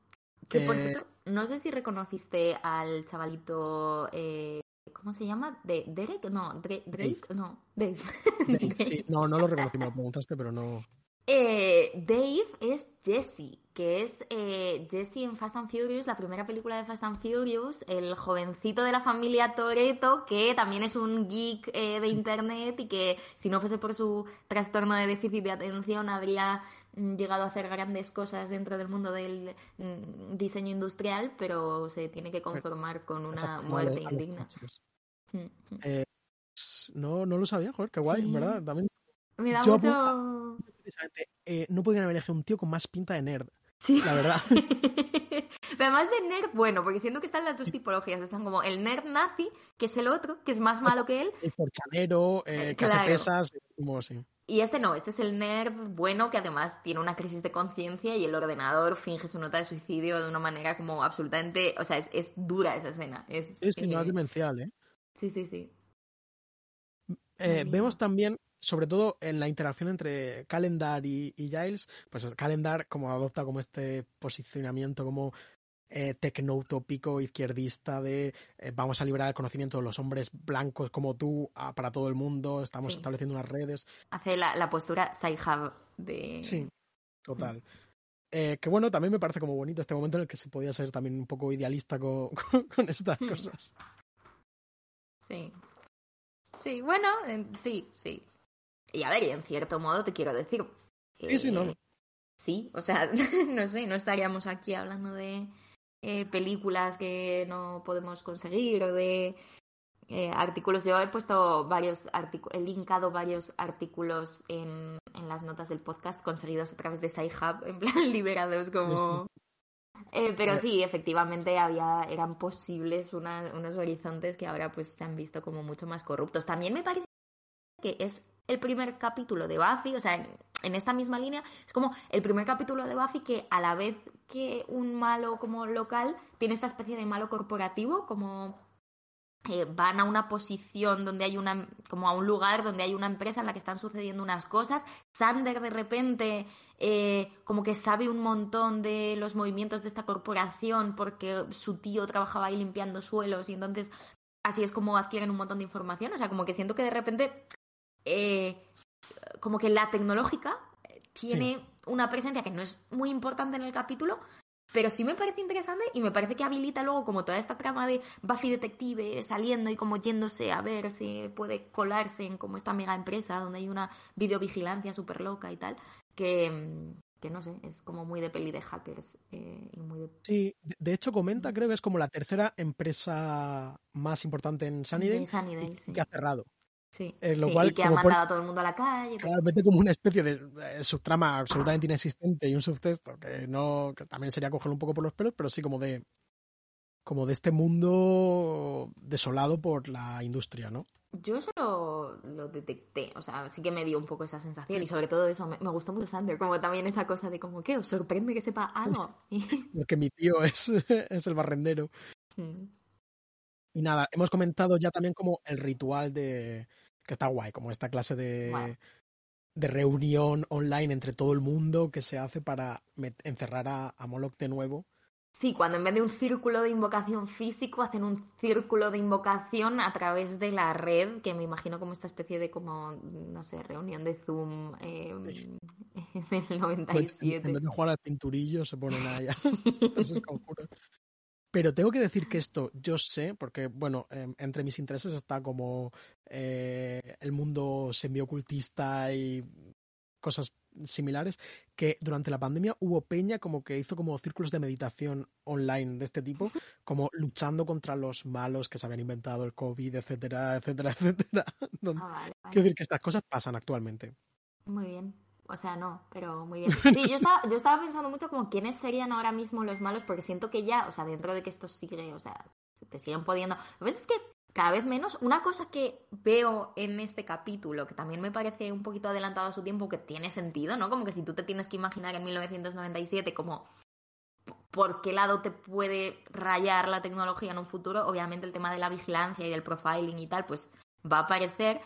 Que por Eh, cierto, no sé si reconociste al chavalito. eh, ¿Cómo se llama? ¿De Derek? No, Drake. No, Dave. Dave, sí, no, no lo reconocí, me lo preguntaste, pero no. Eh, Dave es Jesse, que es eh, Jesse en Fast and Furious, la primera película de Fast and Furious, el jovencito de la familia Toreto, que también es un geek eh, de internet y que si no fuese por su trastorno de déficit de atención habría mm, llegado a hacer grandes cosas dentro del mundo del mm, diseño industrial, pero se tiene que conformar con una muerte indigna. Mm, mm. No, no lo sabía, joder, qué guay, Sí. ¿verdad? También, Me da Yo mucho... precisamente, eh, no podrían haber elegido un tío con más pinta de nerd, Sí. la verdad. Pero además de nerd, bueno, porque siento que están las dos tipologías. Están como el nerd nazi, que es el otro, que es más malo que él. El forchanero, eh, Eh, que hace pesas, como así. Y este no, este es el nerd bueno que además tiene una crisis de conciencia y el ordenador finge su nota de suicidio de una manera como absolutamente. O sea, es, es dura esa escena. Es, Sí, sí, no eh, es demencial, ¿eh? sí, sí, sí. Eh, vemos también, sobre todo en la interacción entre Calendar y, y Giles, pues Calendar como adopta como este posicionamiento como eh, tecnoutópico izquierdista de eh, vamos a liberar el conocimiento de los hombres blancos como tú a- para todo el mundo, estamos Sí. estableciendo unas redes. Hace la, la postura Saihab de. Sí, total. Eh, que bueno, también me parece como bonito este momento en el que se podía ser también un poco idealista con, con- con estas cosas. Sí. Sí, bueno, en- sí, sí. Y a ver, y en cierto modo te quiero decir. Sí, sí, no. Sí, o sea, no sé, no estaríamos aquí hablando de, eh, películas que no podemos conseguir o de eh, artículos. Yo he puesto varios artículos, he linkado varios artículos en, en, las notas del podcast conseguidos a través de SciHub, en plan liberados como... Eh, pero sí, efectivamente había, eran posibles una, unos horizontes que ahora pues se han visto como mucho más corruptos. También me parece que es el primer capítulo de Buffy, o sea, en, esta misma línea, es como el primer capítulo de Buffy que a la vez que un malo como local tiene esta especie de malo corporativo, como eh, van a una posición donde hay una, como a un lugar donde hay una empresa en la que están sucediendo unas cosas. Sander de repente eh, como que sabe un montón de los movimientos de esta corporación porque su tío trabajaba ahí limpiando suelos y entonces así es como adquieren un montón de información. O sea, como que siento que de repente eh, como que la tecnológica tiene sí. una presencia que no es muy importante en el capítulo, pero sí me parece interesante y me parece que habilita luego como toda esta trama de Buffy detective saliendo y como yéndose a ver si puede colarse en como esta mega empresa donde hay una videovigilancia súper loca y tal, que, que no sé, es como muy de peli de hackers. Eh, y muy de... Sí, de hecho comenta, creo que es como la tercera empresa más importante en Sunnydale, Sunnydale y, sí. que ha cerrado. Sí, Eh, lo sí, cual, y que ha mandado a todo el mundo a la calle. Claro, mete como una especie de eh, subtrama absolutamente inexistente y un subtexto que no que también sería cogerlo un poco por los pelos, pero sí como de como de este mundo desolado por la industria, ¿no? Yo eso lo, lo detecté, o sea, sí que me dio un poco esa sensación y sobre todo eso, me, me gustó mucho Sander, como también esa cosa de como, ¿qué? ¿Os sorprende que sepa algo? Porque mi tío es, es el barrendero. Mm. Y nada, hemos comentado ya también como el ritual de que está guay, como esta clase de, de reunión online entre todo el mundo que se hace para encerrar a, a Moloch de nuevo. Sí, cuando en vez de un círculo de invocación físico hacen un círculo de invocación a través de la red, que me imagino como esta especie de como, no sé, reunión de Zoom eh, en el En, 97. en vez de jugar al pinturillo se ponen ahí a hacer conjuros. Pero tengo que decir que esto yo sé, porque bueno, em, entre mis intereses está como eh, el mundo semiocultista y cosas similares, que durante la pandemia hubo peña como que hizo como círculos de meditación online de este tipo, como luchando contra los malos que se habían inventado el COVID, etcétera, etcétera, etcétera. Ah, vale, vale. Quiero decir que estas cosas pasan actualmente. Muy bien. O sea, no, pero muy bien. Sí, yo estaba, yo estaba pensando mucho como quiénes serían ahora mismo los malos, porque siento que ya, o sea, dentro de que esto sigue, o sea, se te siguen pudiendo. A veces es que cada vez menos. Una cosa que veo en este capítulo, que también me parece un poquito adelantado a su tiempo, que tiene sentido, ¿no? Como que si tú te tienes que imaginar en 1997 como por qué lado te puede rayar la tecnología en un futuro, obviamente el tema de la vigilancia y del profiling y tal, pues va a aparecer.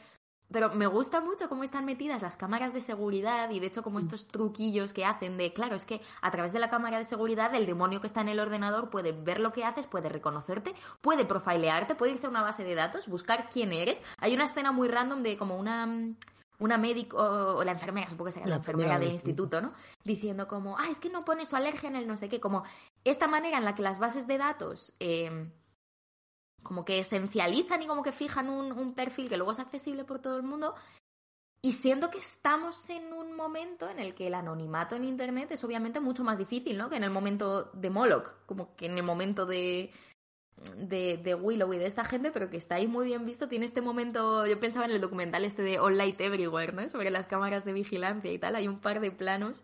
Pero me gusta mucho cómo están metidas las cámaras de seguridad y de hecho como estos truquillos que hacen de, claro, es que a través de la cámara de seguridad el demonio que está en el ordenador puede ver lo que haces, puede reconocerte, puede profilearte, puede irse a una base de datos, buscar quién eres. Hay una escena muy random de como una mm, una médico o la enfermera, supongo que será la, La enfermera, del instituto, ¿no? Diciendo como, ah, es que no pone su alergia en el no sé qué, como esta manera en la que las bases de datos eh, como que esencializan y como que fijan un, un perfil que luego es accesible por todo el mundo. Y siento que estamos en un momento en el que el anonimato en Internet es obviamente mucho más difícil, ¿no? Que en el momento de Moloch, como que en el momento de, de, de Willow y de esta gente, pero que está ahí muy bien visto. Tiene este momento, yo pensaba en el documental este de All Light Everywhere, ¿no? Sobre las cámaras de vigilancia y tal. Hay un par de planos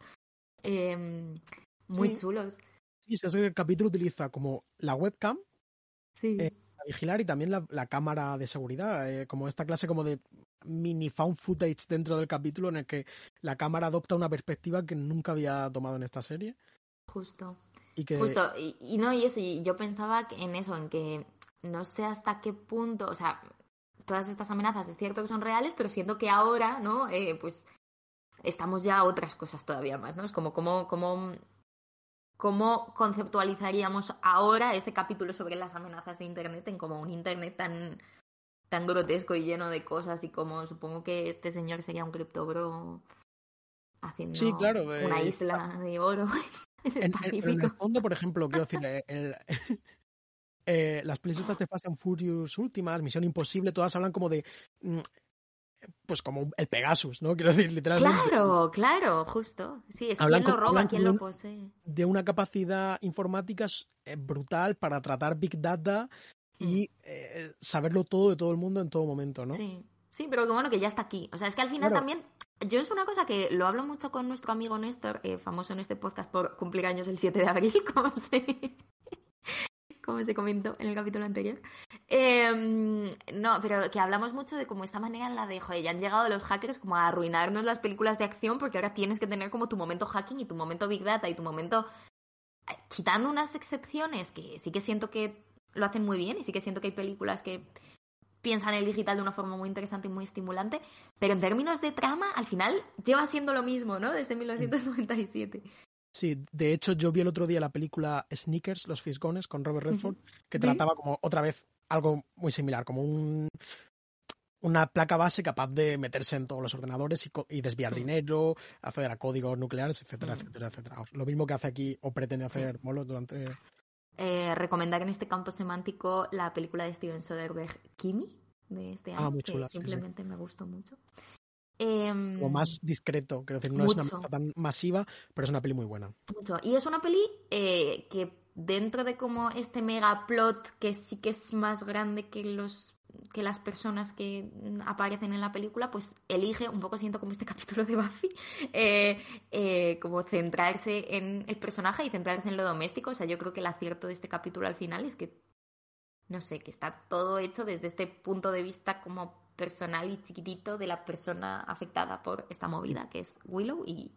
eh, muy Sí. chulos. Sí, se hace que el capítulo utiliza como la webcam Sí. Eh, vigilar y también la, la cámara de seguridad, eh, como esta clase como de mini found footage dentro del capítulo en el que la cámara adopta una perspectiva que nunca había tomado en esta serie Justo. y que Justo, y, y no, y eso, y yo pensaba en eso, en que no sé hasta qué punto, o sea, todas estas amenazas es cierto que son reales, pero siento que ahora, ¿no? Eh, pues estamos ya a otras cosas todavía más, ¿no? Es como cómo, cómo, cómo conceptualizaríamos ahora ese capítulo sobre las amenazas de Internet en como un Internet tan tan grotesco y lleno de cosas y como supongo que este señor sería un criptobro haciendo Sí, claro, una eh, isla de oro en el en, en- el fondo, por ejemplo, quiero decir, eh, el- eh, las pelis estas de Fast and Furious últimas, Misión Imposible, todas hablan como de mm, pues como el Pegasus, ¿no? Quiero decir, literalmente. Claro, claro, justo. Sí, es quien lo roba, quien lo posee. De una capacidad informática eh, brutal para tratar Big Data y mm. eh, saberlo todo de todo el mundo en todo momento, ¿no? Sí. Sí, pero que bueno que ya está aquí. O sea, es que al final también yo es una cosa que lo hablo mucho con nuestro amigo Néstor, eh, famoso en este podcast por cumplir años el 7 de abril, como se, como se comentó en el capítulo anterior. Em, no, pero que hablamos mucho de como esta manera en la de, joder, ya han llegado los hackers como a arruinarnos las películas de acción porque ahora tienes que tener como tu momento hacking y tu momento big data y tu momento... Eh, quitando unas excepciones que sí que siento que lo hacen muy bien y sí que siento que hay películas que piensa en el digital de una forma muy interesante y muy estimulante, pero en términos de trama, al final lleva siendo lo mismo, ¿no? Desde 1997. Sí, de hecho yo vi el otro día la película Sneakers, Los Fisgones, con Robert Redford, que trataba como otra vez algo muy similar, como un, una placa base capaz de meterse en todos los ordenadores y, desviar mm. dinero, acceder a códigos nucleares, etcétera, mm. etcétera, etcétera. Lo mismo que hace aquí o pretende hacer Molos durante eh, recomendar en este campo semántico la película de Steven Soderbergh, Kimi, de este ah, año, que simplemente me gustó mucho. O em, más discreto, creo que no es una película tan masiva, pero es una peli muy buena. Mucho. Y es una peli eh, que dentro de como este mega plot que sí que es más grande que los que las personas que aparecen en la película, pues elige, un poco siento como este capítulo de Buffy, eh, eh, como centrarse en el personaje y centrarse en lo doméstico. O sea, yo creo que el acierto de este capítulo al final es que, no sé, que está todo hecho desde este punto de vista como personal y chiquitito de la persona afectada por esta movida, que es Willow, y,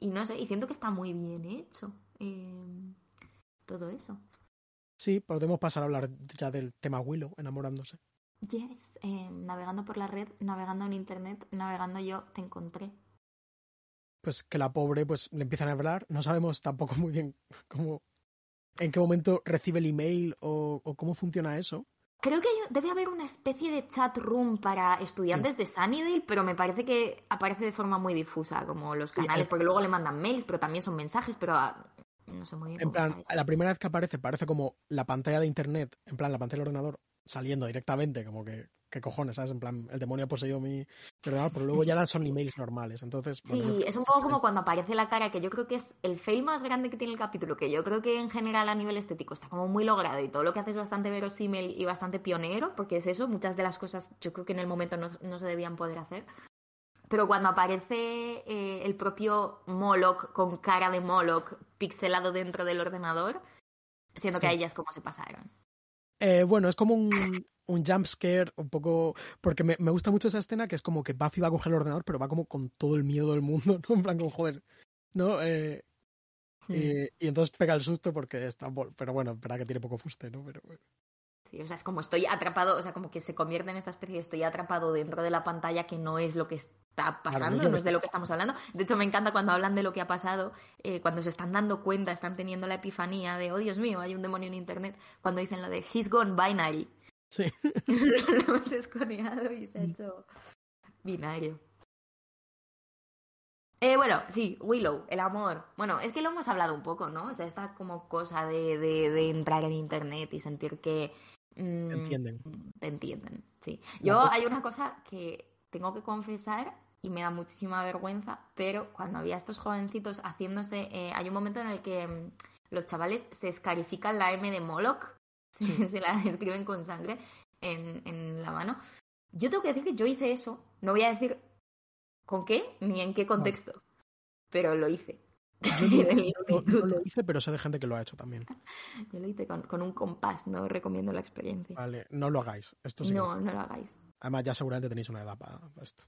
y no sé, y siento que está muy bien hecho eh, todo eso. Sí, podemos pasar a hablar ya del tema Willow, enamorándose. Yes, eh, navegando por la red, navegando en internet, navegando yo, te encontré. Pues que la pobre pues le empiezan a hablar, no sabemos tampoco muy bien cómo, en qué momento recibe el email o, cómo funciona eso. Creo que debe haber una especie de chat room para estudiantes de Sunnydale, pero me parece que aparece de forma muy difusa, como los canales, porque luego le mandan mails, pero también son mensajes, pero ah, no sé muy bien. En plan, la primera vez que aparece, parece como la pantalla de internet, en plan, la pantalla del ordenador saliendo directamente, como que, ¿qué cojones? ¿Sabes? En plan, el demonio ha poseído mi ordenador, pero luego ya son emails normales. Entonces. Sí, es un poco como cuando aparece la cara, que yo creo que es el fail más grande que tiene el capítulo, que yo creo que en general a nivel estético está como muy logrado y todo lo que hace es bastante verosímil y bastante pionero, porque es eso, muchas de las cosas yo creo que en el momento no, no se debían poder hacer. Pero cuando aparece eh, el propio Moloch con cara de Moloch pixelado dentro del ordenador, siento que a ellas como se pasaron. Eh, bueno, es como un, un jump scare un poco. Porque me, me, gusta mucho esa escena que es como que Buffy va a coger el ordenador, pero va como con todo el miedo del mundo, ¿no? En plan, joder. ¿No? Eh, hmm. y, entonces pega el susto porque está. Pero bueno, espera que tiene poco fuste, ¿no? Pero bueno. Sí, o sea, es como estoy atrapado, o sea, como que se convierte en esta especie de estoy atrapado dentro de la pantalla que no es lo que está pasando, no es de lo que estamos hablando. De hecho, me encanta cuando hablan de lo que ha pasado, eh, cuando se están dando cuenta, están teniendo la epifanía de, oh Dios mío, hay un demonio en Internet, cuando dicen lo de He's gone binary. Sí. lo hemos esconeado y se ha hecho binario. Eh, bueno, sí, Willow, el amor. Bueno, es que lo hemos hablado un poco, ¿no? O sea, esta como cosa de, de, de entrar en internet y sentir que mm, entienden. Te entienden, sí. Yo hay una cosa que tengo que confesar y me da muchísima vergüenza, pero cuando había estos jovencitos haciéndose, eh, hay un momento en el que mm, los chavales se escarifican la M de Moloch, se la escriben con sangre en, en la mano. Yo tengo que decir que yo hice eso, no voy a decir con qué ni en qué contexto, pero lo hice. Yo no, lo hice, pero sé de gente que lo ha hecho también. Yo lo hice con, un compás, no recomiendo la experiencia. Vale, no lo hagáis. Esto no, no lo hagáis. Además, ya seguramente tenéis una edad para, esto.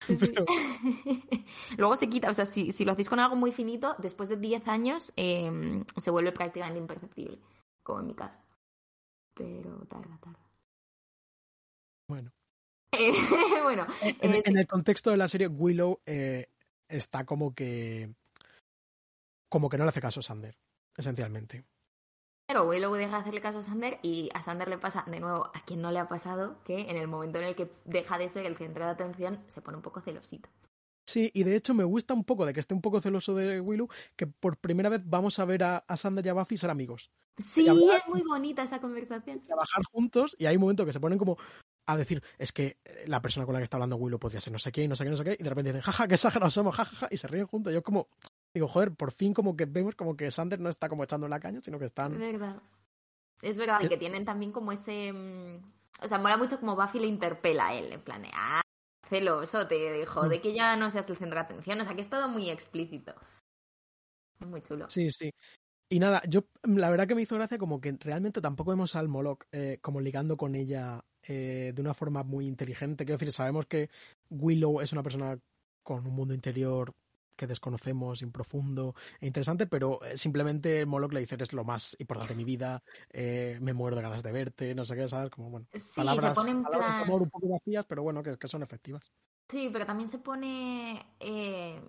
Luego se quita, o sea, si, lo hacéis con algo muy finito, después de 10 años em, se vuelve prácticamente imperceptible, como en mi caso. Pero tarda, tarda. Bueno. bueno. En, eh, en, el contexto de la serie, Willow eh, está como que como que no le hace caso a Sander, esencialmente. Pero Willow deja de hacerle caso a Sander y a Sander le pasa, de nuevo, a quien no le ha pasado, que en el momento en el que deja de ser el centro de atención se pone un poco celosito. Sí, y de hecho me gusta un poco de que esté un poco celoso de Willow, que por primera vez vamos a ver a, Sander y a Buffy ser amigos. Sí, es muy bonita esa conversación. Trabajar juntos y hay un momento que se ponen como a decir, es que eh, la persona con la que está hablando Willow podría ser no sé qué, no sé qué, no sé qué, y de repente dicen, jaja, qué exagerados somos, jajaja, y se ríen juntos. Yo como, digo, joder, por fin como que vemos como que Sander no está como echando la caña, sino que están... Es verdad. Es verdad, y que tienen también como ese... mm, O sea, mola mucho como Buffy le interpela a él, en plan, ah, celoso, te dijo, de que ya no seas el centro de atención. O sea, que es todo muy explícito. Es muy chulo. Sí, sí. Y nada, yo la verdad que me hizo gracia como que realmente tampoco vemos al Moloch eh, como ligando con ella eh, de una forma muy inteligente. Quiero decir, sabemos que Willow es una persona con un mundo interior que desconocemos, improfundo e interesante, pero eh, simplemente Moloch le dice eres lo más importante de mi vida, eh, me muero de ganas de verte, no sé qué, ¿sabes? Como, bueno, Sí, palabras, se pone en palabras de plan... amor un poco vacías, pero bueno, que, que son efectivas. Sí, pero también se pone. eh,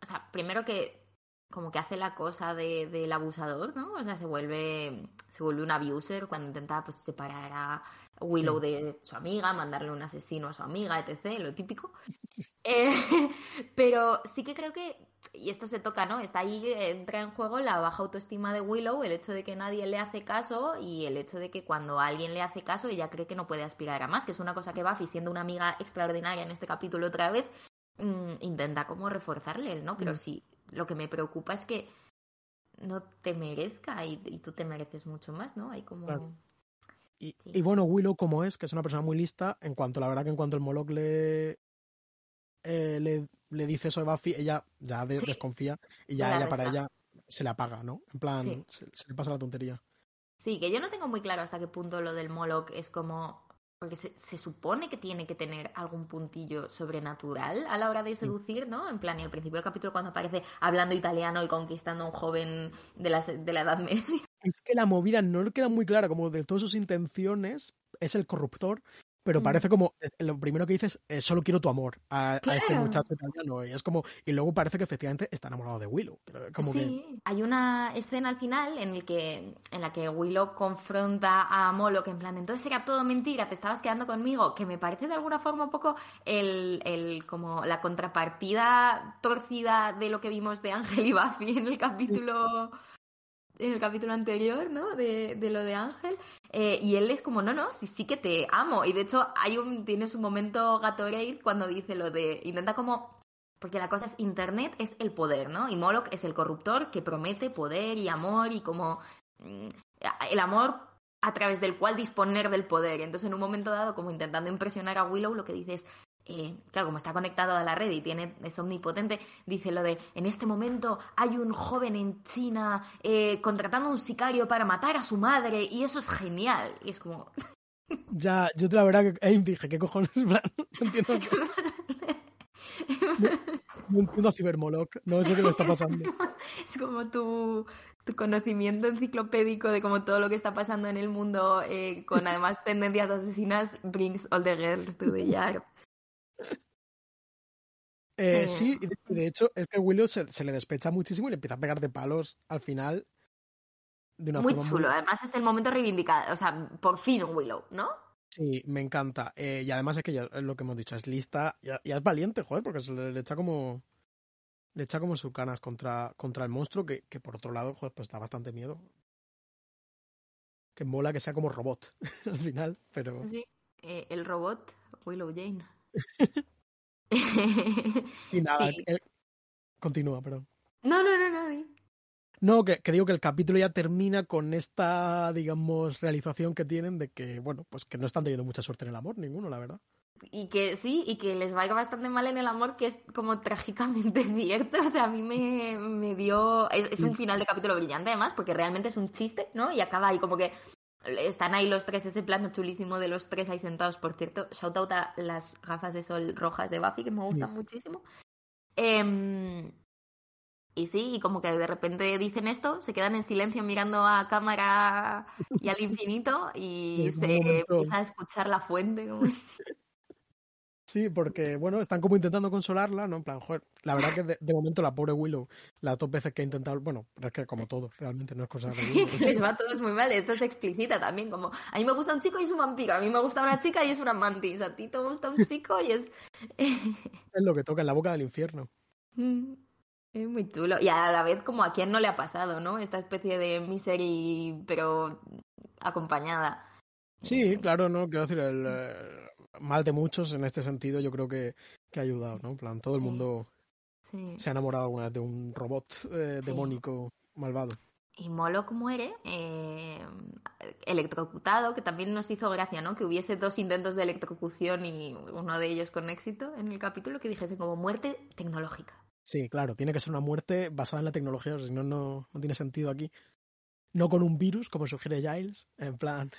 o sea, primero que como que hace la cosa de, del abusador, ¿no? O sea, se vuelve. Se vuelve un abuser cuando intenta pues separar a Willow de su amiga, mandarle un asesino a su amiga, etc. Lo típico. Eh, pero sí que creo que. Y esto se toca, ¿no? Está ahí, entra en juego la baja autoestima de Willow, el hecho de que nadie le hace caso y el hecho de que cuando alguien le hace caso ella cree que no puede aspirar a más, que es una cosa que Buffy, siendo una amiga extraordinaria en este capítulo otra vez, mm, intenta como reforzarle, ¿no? Pero Mm. sí, lo que me preocupa es que no te merezca y, y tú te mereces mucho más, ¿no? Hay como... Claro. Y, y bueno, Willow, como es, que es una persona muy lista, en cuanto, la verdad que en cuanto el Moloch le, eh, le, le dice eso a Buffy, ella ya de- Sí. desconfía y ya la ella para ella se le apaga, ¿no? En plan, Sí. se, se le pasa la tontería. Sí, que yo no tengo muy claro hasta qué punto lo del Moloch es como... Porque se, se supone que tiene que tener algún puntillo sobrenatural a la hora de seducir, ¿no? En plan, y al principio del capítulo cuando aparece hablando italiano y conquistando a un joven de la, de la Edad Media. Es que la movida no le queda muy clara, como de todas sus intenciones, es el corruptor, pero parece como, lo primero que dices es solo quiero tu amor a, a este muchacho italiano, y es como, y luego parece que efectivamente está enamorado de Willow. que, sí, hay una escena al final en, el que, en la que Willow confronta a Moloch en plan, entonces era todo mentira, te estabas quedando conmigo, que me parece de alguna forma un poco el, el como la contrapartida torcida de lo que vimos de Ángel y Buffy en el capítulo en el capítulo anterior, ¿no? De, de lo de Ángel. Eh, y él es como, no, no, sí, sí que te amo. Y de hecho, hay un, tienes un momento Gatorade cuando dice lo de, intenta como porque la cosa es, Internet es el poder, ¿no? Y Moloch es el corruptor que promete poder y amor y como mm, el amor a través del cual disponer del poder. Entonces en un momento dado, como intentando impresionar a Willow, lo que dice es, eh, claro, como está conectado a la red y tiene, es omnipotente, dice lo de, en este momento hay un joven en China eh, contratando a un sicario para matar a su madre y eso es genial. Y es como... ya, yo la verdad que ahí dije, ¿qué cojones? No entiendo, no entiendo a Cibermoloch, no sé qué le está pasando. Es como tu, tu conocimiento enciclopédico de como todo lo que está pasando en el mundo, eh, con además tendencias asesinas, brings all the girls to the yard. Eh, Eh. sí, y de, hecho es que Willow se, se le despecha muchísimo y le empieza a pegar de palos al final de una Muy forma chulo, además es el momento reivindicado, o sea, por fin un Willow, ¿no? Sí, me encanta. Eh, y además es que ya es lo que hemos dicho, es lista, ya es valiente, joder, porque se le, le echa como. Le echa como sus canas contra, contra el monstruo, que, que por otro lado, joder, pues da bastante miedo. Que mola que sea como robot al final, pero. Sí. Eh, el robot, Willow Jane. Y nada, Sí. continúa, perdón. No, no, no, no. No, que, que digo que el capítulo ya termina con esta, digamos, realización que tienen de que, bueno, pues que no están teniendo mucha suerte en el amor, ninguno, la verdad. Y que sí, y que les va a ir bastante mal en el amor, que es como trágicamente cierto. O sea, a mí me, me dio. Es, es un final de capítulo brillante, además, porque realmente es un chiste, ¿no? Y acaba ahí como que. Están ahí los tres, ese plano chulísimo de los tres ahí sentados, por cierto. Shout out a las gafas de sol rojas de Buffy, que me gustan muchísimo. Em, y sí, y como que de repente dicen esto, se quedan en silencio mirando a cámara y al infinito, y se momento. empieza a escuchar la fuente. como- Sí, porque, bueno, están como intentando consolarla, ¿no? En plan, joder, la verdad que de, de momento la pobre Willow, las dos veces que ha intentado, bueno, es que como todo, realmente no es cosa de Sí, les va a todos muy mal. Esto se explicita también, como a mí me gusta un chico y es un vampiro, a mí me gusta una chica y es una mantis, a ti te gusta un chico y es... Es lo que toca en la boca del infierno. Mm, es muy chulo. Y a la vez como a quién no le ha pasado, ¿no? Esta especie de misery, pero acompañada. Sí, claro, no, quiero decir, el eh, mal de muchos en este sentido yo creo que, que ha ayudado, ¿no? En plan, todo el mundo Sí. se ha enamorado alguna vez de un robot eh, Sí. demónico malvado. Y Moloch muere eh, electrocutado, que también nos hizo gracia, ¿no? Que hubiese dos intentos de electrocución y uno de ellos con éxito en el capítulo que dijese como muerte tecnológica. Sí, claro, tiene que ser una muerte basada en la tecnología, si no, no, no tiene sentido aquí. No con un virus, como sugiere Giles, en plan,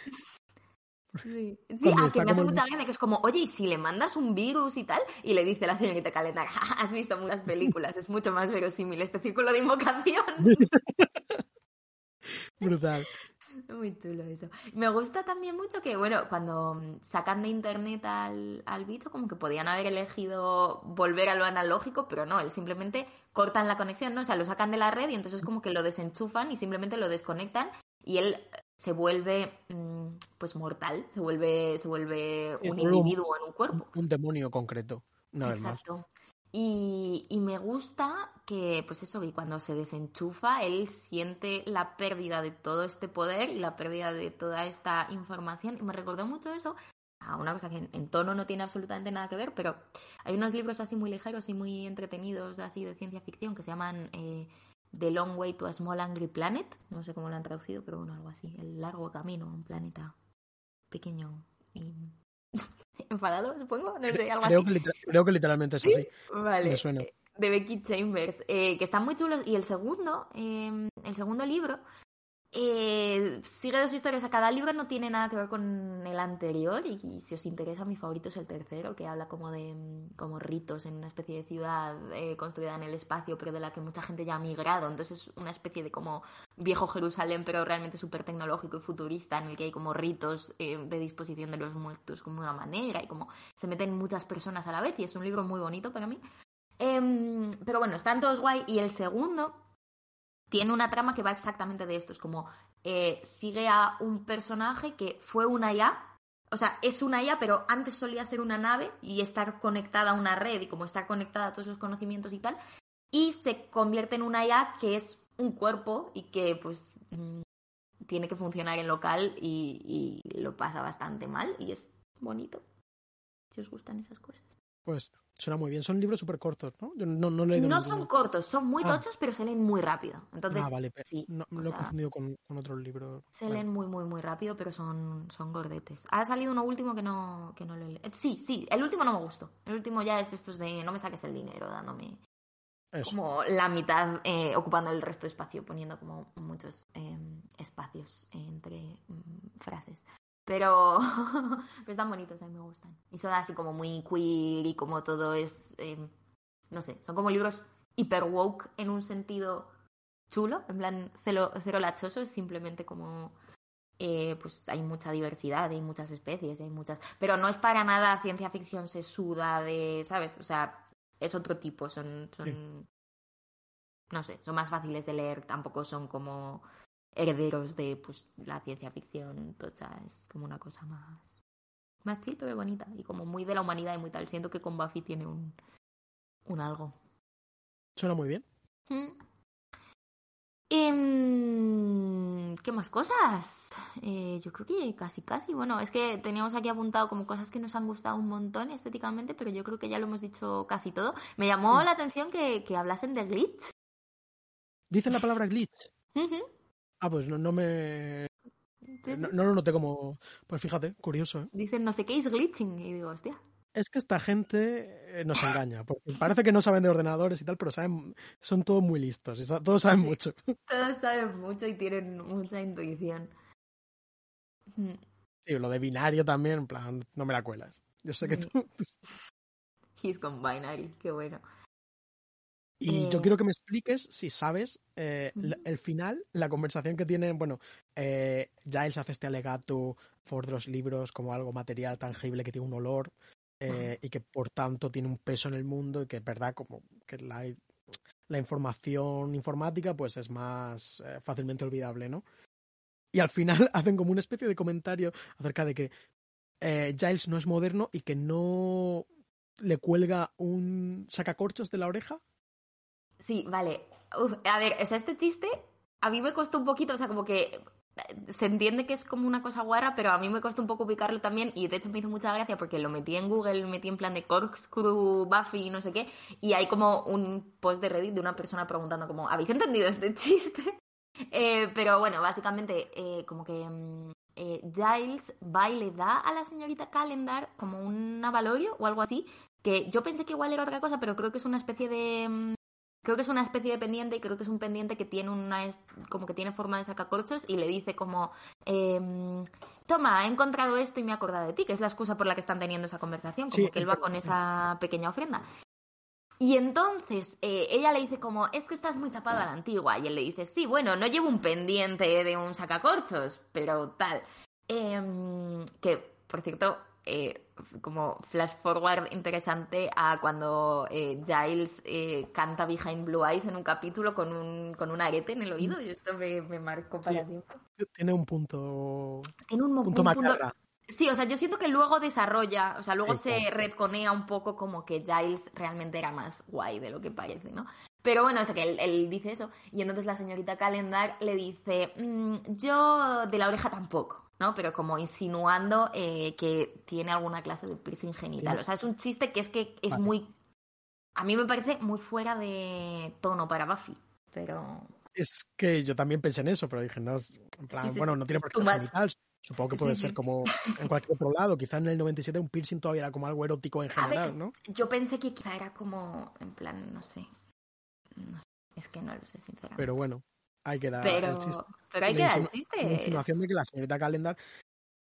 Sí, sí está que me hace mucha gracia, que es como, oye, ¿y si le mandas un virus y tal? Y le dice la señorita Calendar, has visto muchas películas, es mucho más verosímil este círculo de invocación. brutal. Muy chulo eso. Me gusta también mucho que, bueno, cuando sacan de internet al, al bicho, como que podían haber elegido volver a lo analógico, pero no, él simplemente cortan la conexión, ¿no? O sea, lo sacan de la red y entonces como que lo desenchufan y simplemente lo desconectan y él se vuelve, mm, pues, mortal, se vuelve, se vuelve Es un individuo en un cuerpo. Un, un demonio concreto, una vez más. Exacto. Y, y me gusta que, pues eso, que cuando se desenchufa, él siente la pérdida de todo este poder y la pérdida de toda esta información. Y me recordó mucho eso a una cosa que en, en tono no tiene absolutamente nada que ver, pero hay unos libros así muy ligeros y muy entretenidos, así de ciencia ficción, que se llaman eh, The Long Way to a Small Angry Planet. No sé cómo lo han traducido, pero bueno, algo así. El largo camino a un planeta pequeño y enfadado, supongo. No sé, algo Creo así. que, creo que literalmente es así. Vale. Me suena. eh, De Becky Chambers, eh, que están muy chulos. Y el segundo, eh, el segundo libro, eh, sigue dos historias. A cada libro no tiene nada que ver con el anterior. Y, si os interesa, mi favorito es el tercero, que habla como de mm, como ritos en una especie de ciudad eh, construida en el espacio, pero de la que mucha gente ya ha migrado. Entonces es una especie de como viejo Jerusalén, pero realmente súper tecnológico y futurista, en el que hay como ritos eh, de disposición de los muertos como una manera y como se meten muchas personas a la vez. Y es un libro muy bonito para mí. Em, pero bueno, están todos guay. Y el segundo tiene una trama que va exactamente de esto. Es como eh, sigue a un personaje que fue una IA. O sea, es una IA, pero antes solía ser una nave y estar conectada a una red y como estar conectada a todos esos conocimientos y tal. Y se convierte en una IA que es un cuerpo y que pues mm, tiene que funcionar en local y, y lo pasa bastante mal y es bonito. Si os gustan esas cosas. Pues suena muy bien. Son libros súper cortos, ¿no? Yo no, no he No son cortos, son muy Ah. tochos, pero se leen muy rápido. Entonces, ah, vale. pe- sí, no, me lo he confundido con, con otros libros. se leen muy, muy, muy rápido, pero son, son gordetes. Ha salido uno último que no, que no lo he leído. Sí, sí, el último no me gustó. El último ya es de estos de no me saques el dinero, dándome Eso. como la mitad, eh, ocupando el resto de espacio, poniendo como muchos eh, espacios entre mm, frases. Pero, pero están bonitos, a mí me gustan. Y son así como muy queer y como todo es, eh, no sé, son como libros hiper woke en un sentido chulo, en plan cero, cero lachoso, es simplemente como... eh, pues hay mucha diversidad, hay muchas especies, hay muchas... Pero no es para nada ciencia ficción sesuda de, ¿sabes? O sea, es otro tipo, son, son no sé, son más fáciles de leer, tampoco son como herederos de pues la ciencia ficción tocha, es como una cosa más más chill pero bonita y como muy de la humanidad y muy tal. Siento que con Buffy tiene un un algo. Suena muy bien. Mm. Em, ¿Qué más cosas? Eh, yo creo que casi, casi. Bueno, es que teníamos aquí apuntado como cosas que nos han gustado un montón estéticamente, pero yo creo que ya lo hemos dicho casi todo. Me llamó Mm. la atención que, que hablasen de glitch. Dicen la palabra glitch. Ujú. Ah, pues no, no me. No, no lo noté como. Pues fíjate, curioso, ¿eh? Dicen no sé qué es glitching. Y digo, hostia. Es que esta gente eh, nos engaña, porque parece que no saben de ordenadores y tal, pero saben, son todos muy listos, todos saben mucho. Todos saben mucho y tienen mucha intuición. Mm. Sí, lo de binario también, en plan, no me la cuelas. Yo sé que Sí. tú. He's con binary, qué bueno. Y yo Eh. quiero que me expliques si sabes eh, el final, la conversación que tienen. Bueno, eh, Giles hace este alegato for de los libros como algo material tangible que tiene un olor eh, y que por tanto tiene un peso en el mundo y que es verdad como que la, la información informática pues es más fácilmente olvidable, ¿no? Y al final hacen como una especie de comentario acerca de que Giles no es moderno y que no le cuelga un sacacorchos de la oreja. Sí, vale. A ver, o sea, este chiste a mí me costó un poquito, o sea, como que se entiende que es como una cosa guarra, pero a mí me costó un poco ubicarlo también y de hecho me hizo mucha gracia porque lo metí en Google, metí en plan de corkscrew, Buffy no sé qué y hay como un post de Reddit de una persona preguntando como, ¿habéis entendido este chiste? Eh, pero bueno, básicamente eh, como que mm, eh, Giles va y le da a la señorita Calendar como un avalorio o algo así, que yo pensé que igual era otra cosa, pero creo que es una especie de mm, Creo que es una especie de pendiente y creo que es un pendiente que tiene una como que tiene forma de sacacorchos y le dice como em, toma, he encontrado esto y me he acordado de ti, que es la excusa por la que están teniendo esa conversación, como que él va con esa pequeña ofrenda. Y entonces eh, ella le dice como, es que estás muy chapado a la antigua. Y él le dice, sí, bueno, no llevo un pendiente de un sacacorchos, pero tal. Em, que, por cierto, eh, como flash forward interesante a cuando eh, Giles eh, canta Behind Blue Eyes en un capítulo con un, con un arete en el oído. Y esto me, me marcó para siempre. Tiene un punto. Tiene un, punto, Sí, o sea, yo siento que luego desarrolla, o sea, luego se redconea un poco como que Giles realmente era más guay de lo que parece, ¿no? Pero bueno, o sea, que él, él dice eso. Y entonces la señorita Calendar le dice, mm, yo de la oreja tampoco. ¿No? Pero como insinuando eh, que tiene alguna clase de piercing genital. O sea, es un chiste que es que es muy... A mí me parece muy fuera de tono para Buffy, pero... Es que yo también pensé en eso, pero dije, no, en plan, bueno, no tiene por qué genital. Supongo que puede ser como en cualquier otro lado. Quizá en el 97 un piercing todavía era como algo erótico en general, ¿no? Yo pensé que quizá era como, en plan, no sé. es que no lo sé, sinceramente. Pero bueno, hay que dar pero, el chiste. Pero hay que dar el chiste. La insinuación de que la señorita Calendar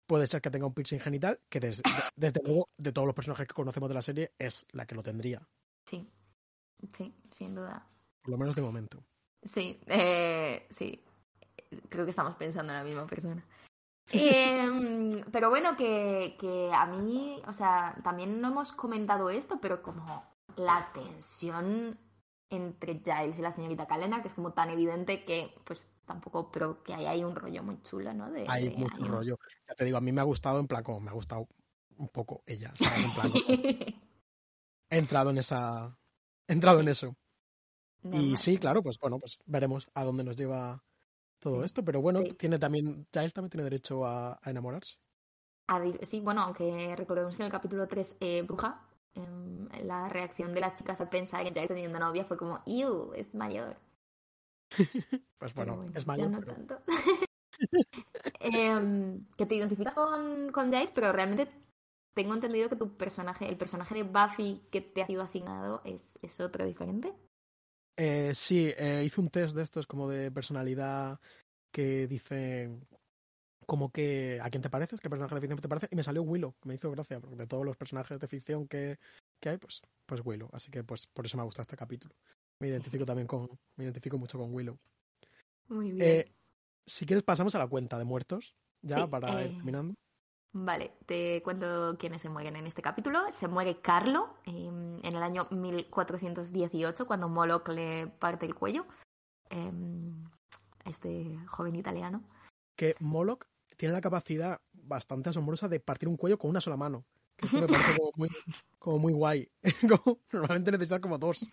puede ser que tenga un piercing genital, que desde, desde luego, de todos los personajes que conocemos de la serie, es la que lo tendría. Sí, sí, sin duda. Por lo menos de momento. Sí, eh, sí. Creo que estamos pensando en la misma persona. eh, pero bueno, que, que a mí, o sea, también no hemos comentado esto, pero como la tensión entre Giles y la señorita Calena, que es como tan evidente que pues tampoco, pero que hay ahí un rollo muy chulo, ¿no? De, hay mucho rollo. Ya te digo, a mí me ha gustado en plan, como me ha gustado un poco ella. he entrado en esa. He entrado en eso. y sí, claro, pues bueno, pues veremos a dónde nos lleva todo esto. Pero bueno, tiene también. Giles también tiene derecho a, enamorarse. sí, bueno, aunque recordemos que en el capítulo 3, eh, Bruja Em, la reacción de las chicas al pensar que ya teniendo novia fue como, ¡Ew! Es mayor. pues bueno, es mayor. No tanto. Em, que te identificas con, con Jace, pero realmente tengo entendido que tu personaje, el personaje de Buffy que te ha sido asignado, es, es otro diferente. Eh, sí, eh, hice un test de estos como de personalidad que dice como que a quién te pareces, qué personaje de ficción te parece, y me salió Willow, me hizo gracia, porque de todos los personajes de ficción que, que hay, pues, pues Willow. Así que pues por eso me gusta este capítulo. Me identifico también con, me identifico mucho con Willow. Muy bien. Eh, si quieres pasamos a la cuenta de muertos, ya para ir eh, terminando. Vale, te cuento quiénes se mueren en este capítulo. Se muere Carlo em, en el año 1418, cuando Moloch le parte el cuello. Em, este joven italiano. Que Moloch tiene la capacidad bastante asombrosa de partir un cuello con una sola mano. Que esto me parece como muy, como muy guay. normalmente necesitas como dos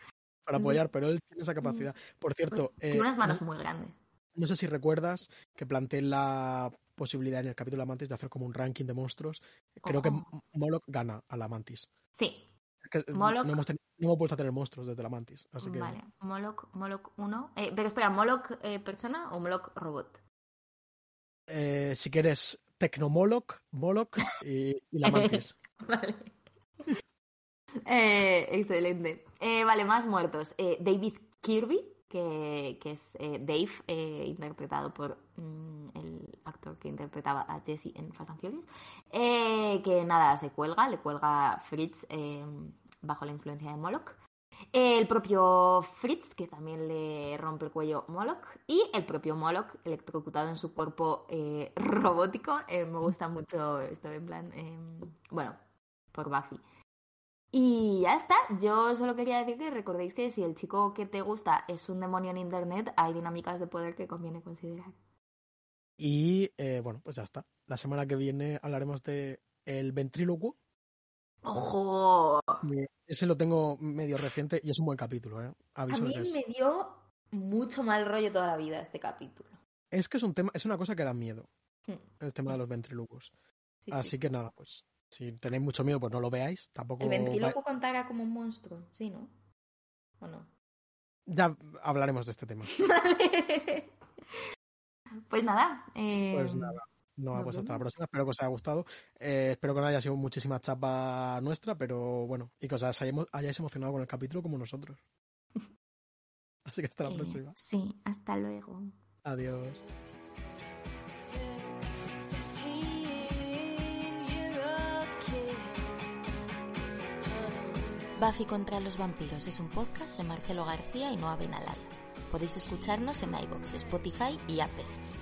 para apoyar, pero él tiene esa capacidad. Por cierto. Pues, tiene unas manos muy grandes. No sé si recuerdas que planteé la posibilidad en el capítulo de Mantis de hacer como un ranking de monstruos. Creo que Moloch gana a la Mantis. Sí. Moloch... No, hemos no, hemos puesto a tener monstruos desde la Mantis. Así que... Vale, Moloch, Moloch 1. Eh, pero espera, ¿Moloch eh, persona o Moloch robot? Eh, si quieres, Tecnomoloch, Moloch y, y la Mantis. vale. Eh, excelente. Eh, vale, más muertos. David Kirby, que, que es Dave, interpretado por mm, el actor que interpretaba a Jesse en Fast and Furious, que nada, se cuelga, le cuelga Fritz bajo la influencia de Moloch. El propio Fritz, que también le rompe el cuello Moloch. Y el propio Moloch, electrocutado en su cuerpo eh, robótico. Eh, me gusta mucho esto, en plan. Eh, bueno, por Buffy. Y ya está. Yo solo quería decir que recordéis que si el chico que te gusta es un demonio en internet, hay dinámicas de poder que conviene considerar. Y bueno, pues ya está. La semana que viene hablaremos de el ventrílocuo, ¡Ojo! Ese lo tengo medio reciente y es un buen capítulo, ¿eh? a mí me dio mucho mal rollo toda la vida este capítulo. Es que es un tema, es una cosa que da miedo, Hmm. el tema de los ventrílocos. Sí, sí, Así sí, que sí. nada, pues si tenéis mucho miedo, pues no lo veáis. Tampoco El ventríloco contará como un monstruo, ¿sí, no? ¿O no? Ya hablaremos de este tema. Vale. Pues nada. eh, Pues nada. No, nos pues hasta la próxima. Espero que os haya gustado. Eh, espero que no haya sido muchísima chapa nuestra, pero bueno, y que os hayáis hayáis emocionado con el capítulo como nosotros. Así que hasta la eh, próxima. Sí, hasta luego. Adiós. Buffy contra los vampiros es un podcast de Marcelo García y Noa Benalal. Podéis escucharnos en iBox, Spotify y Apple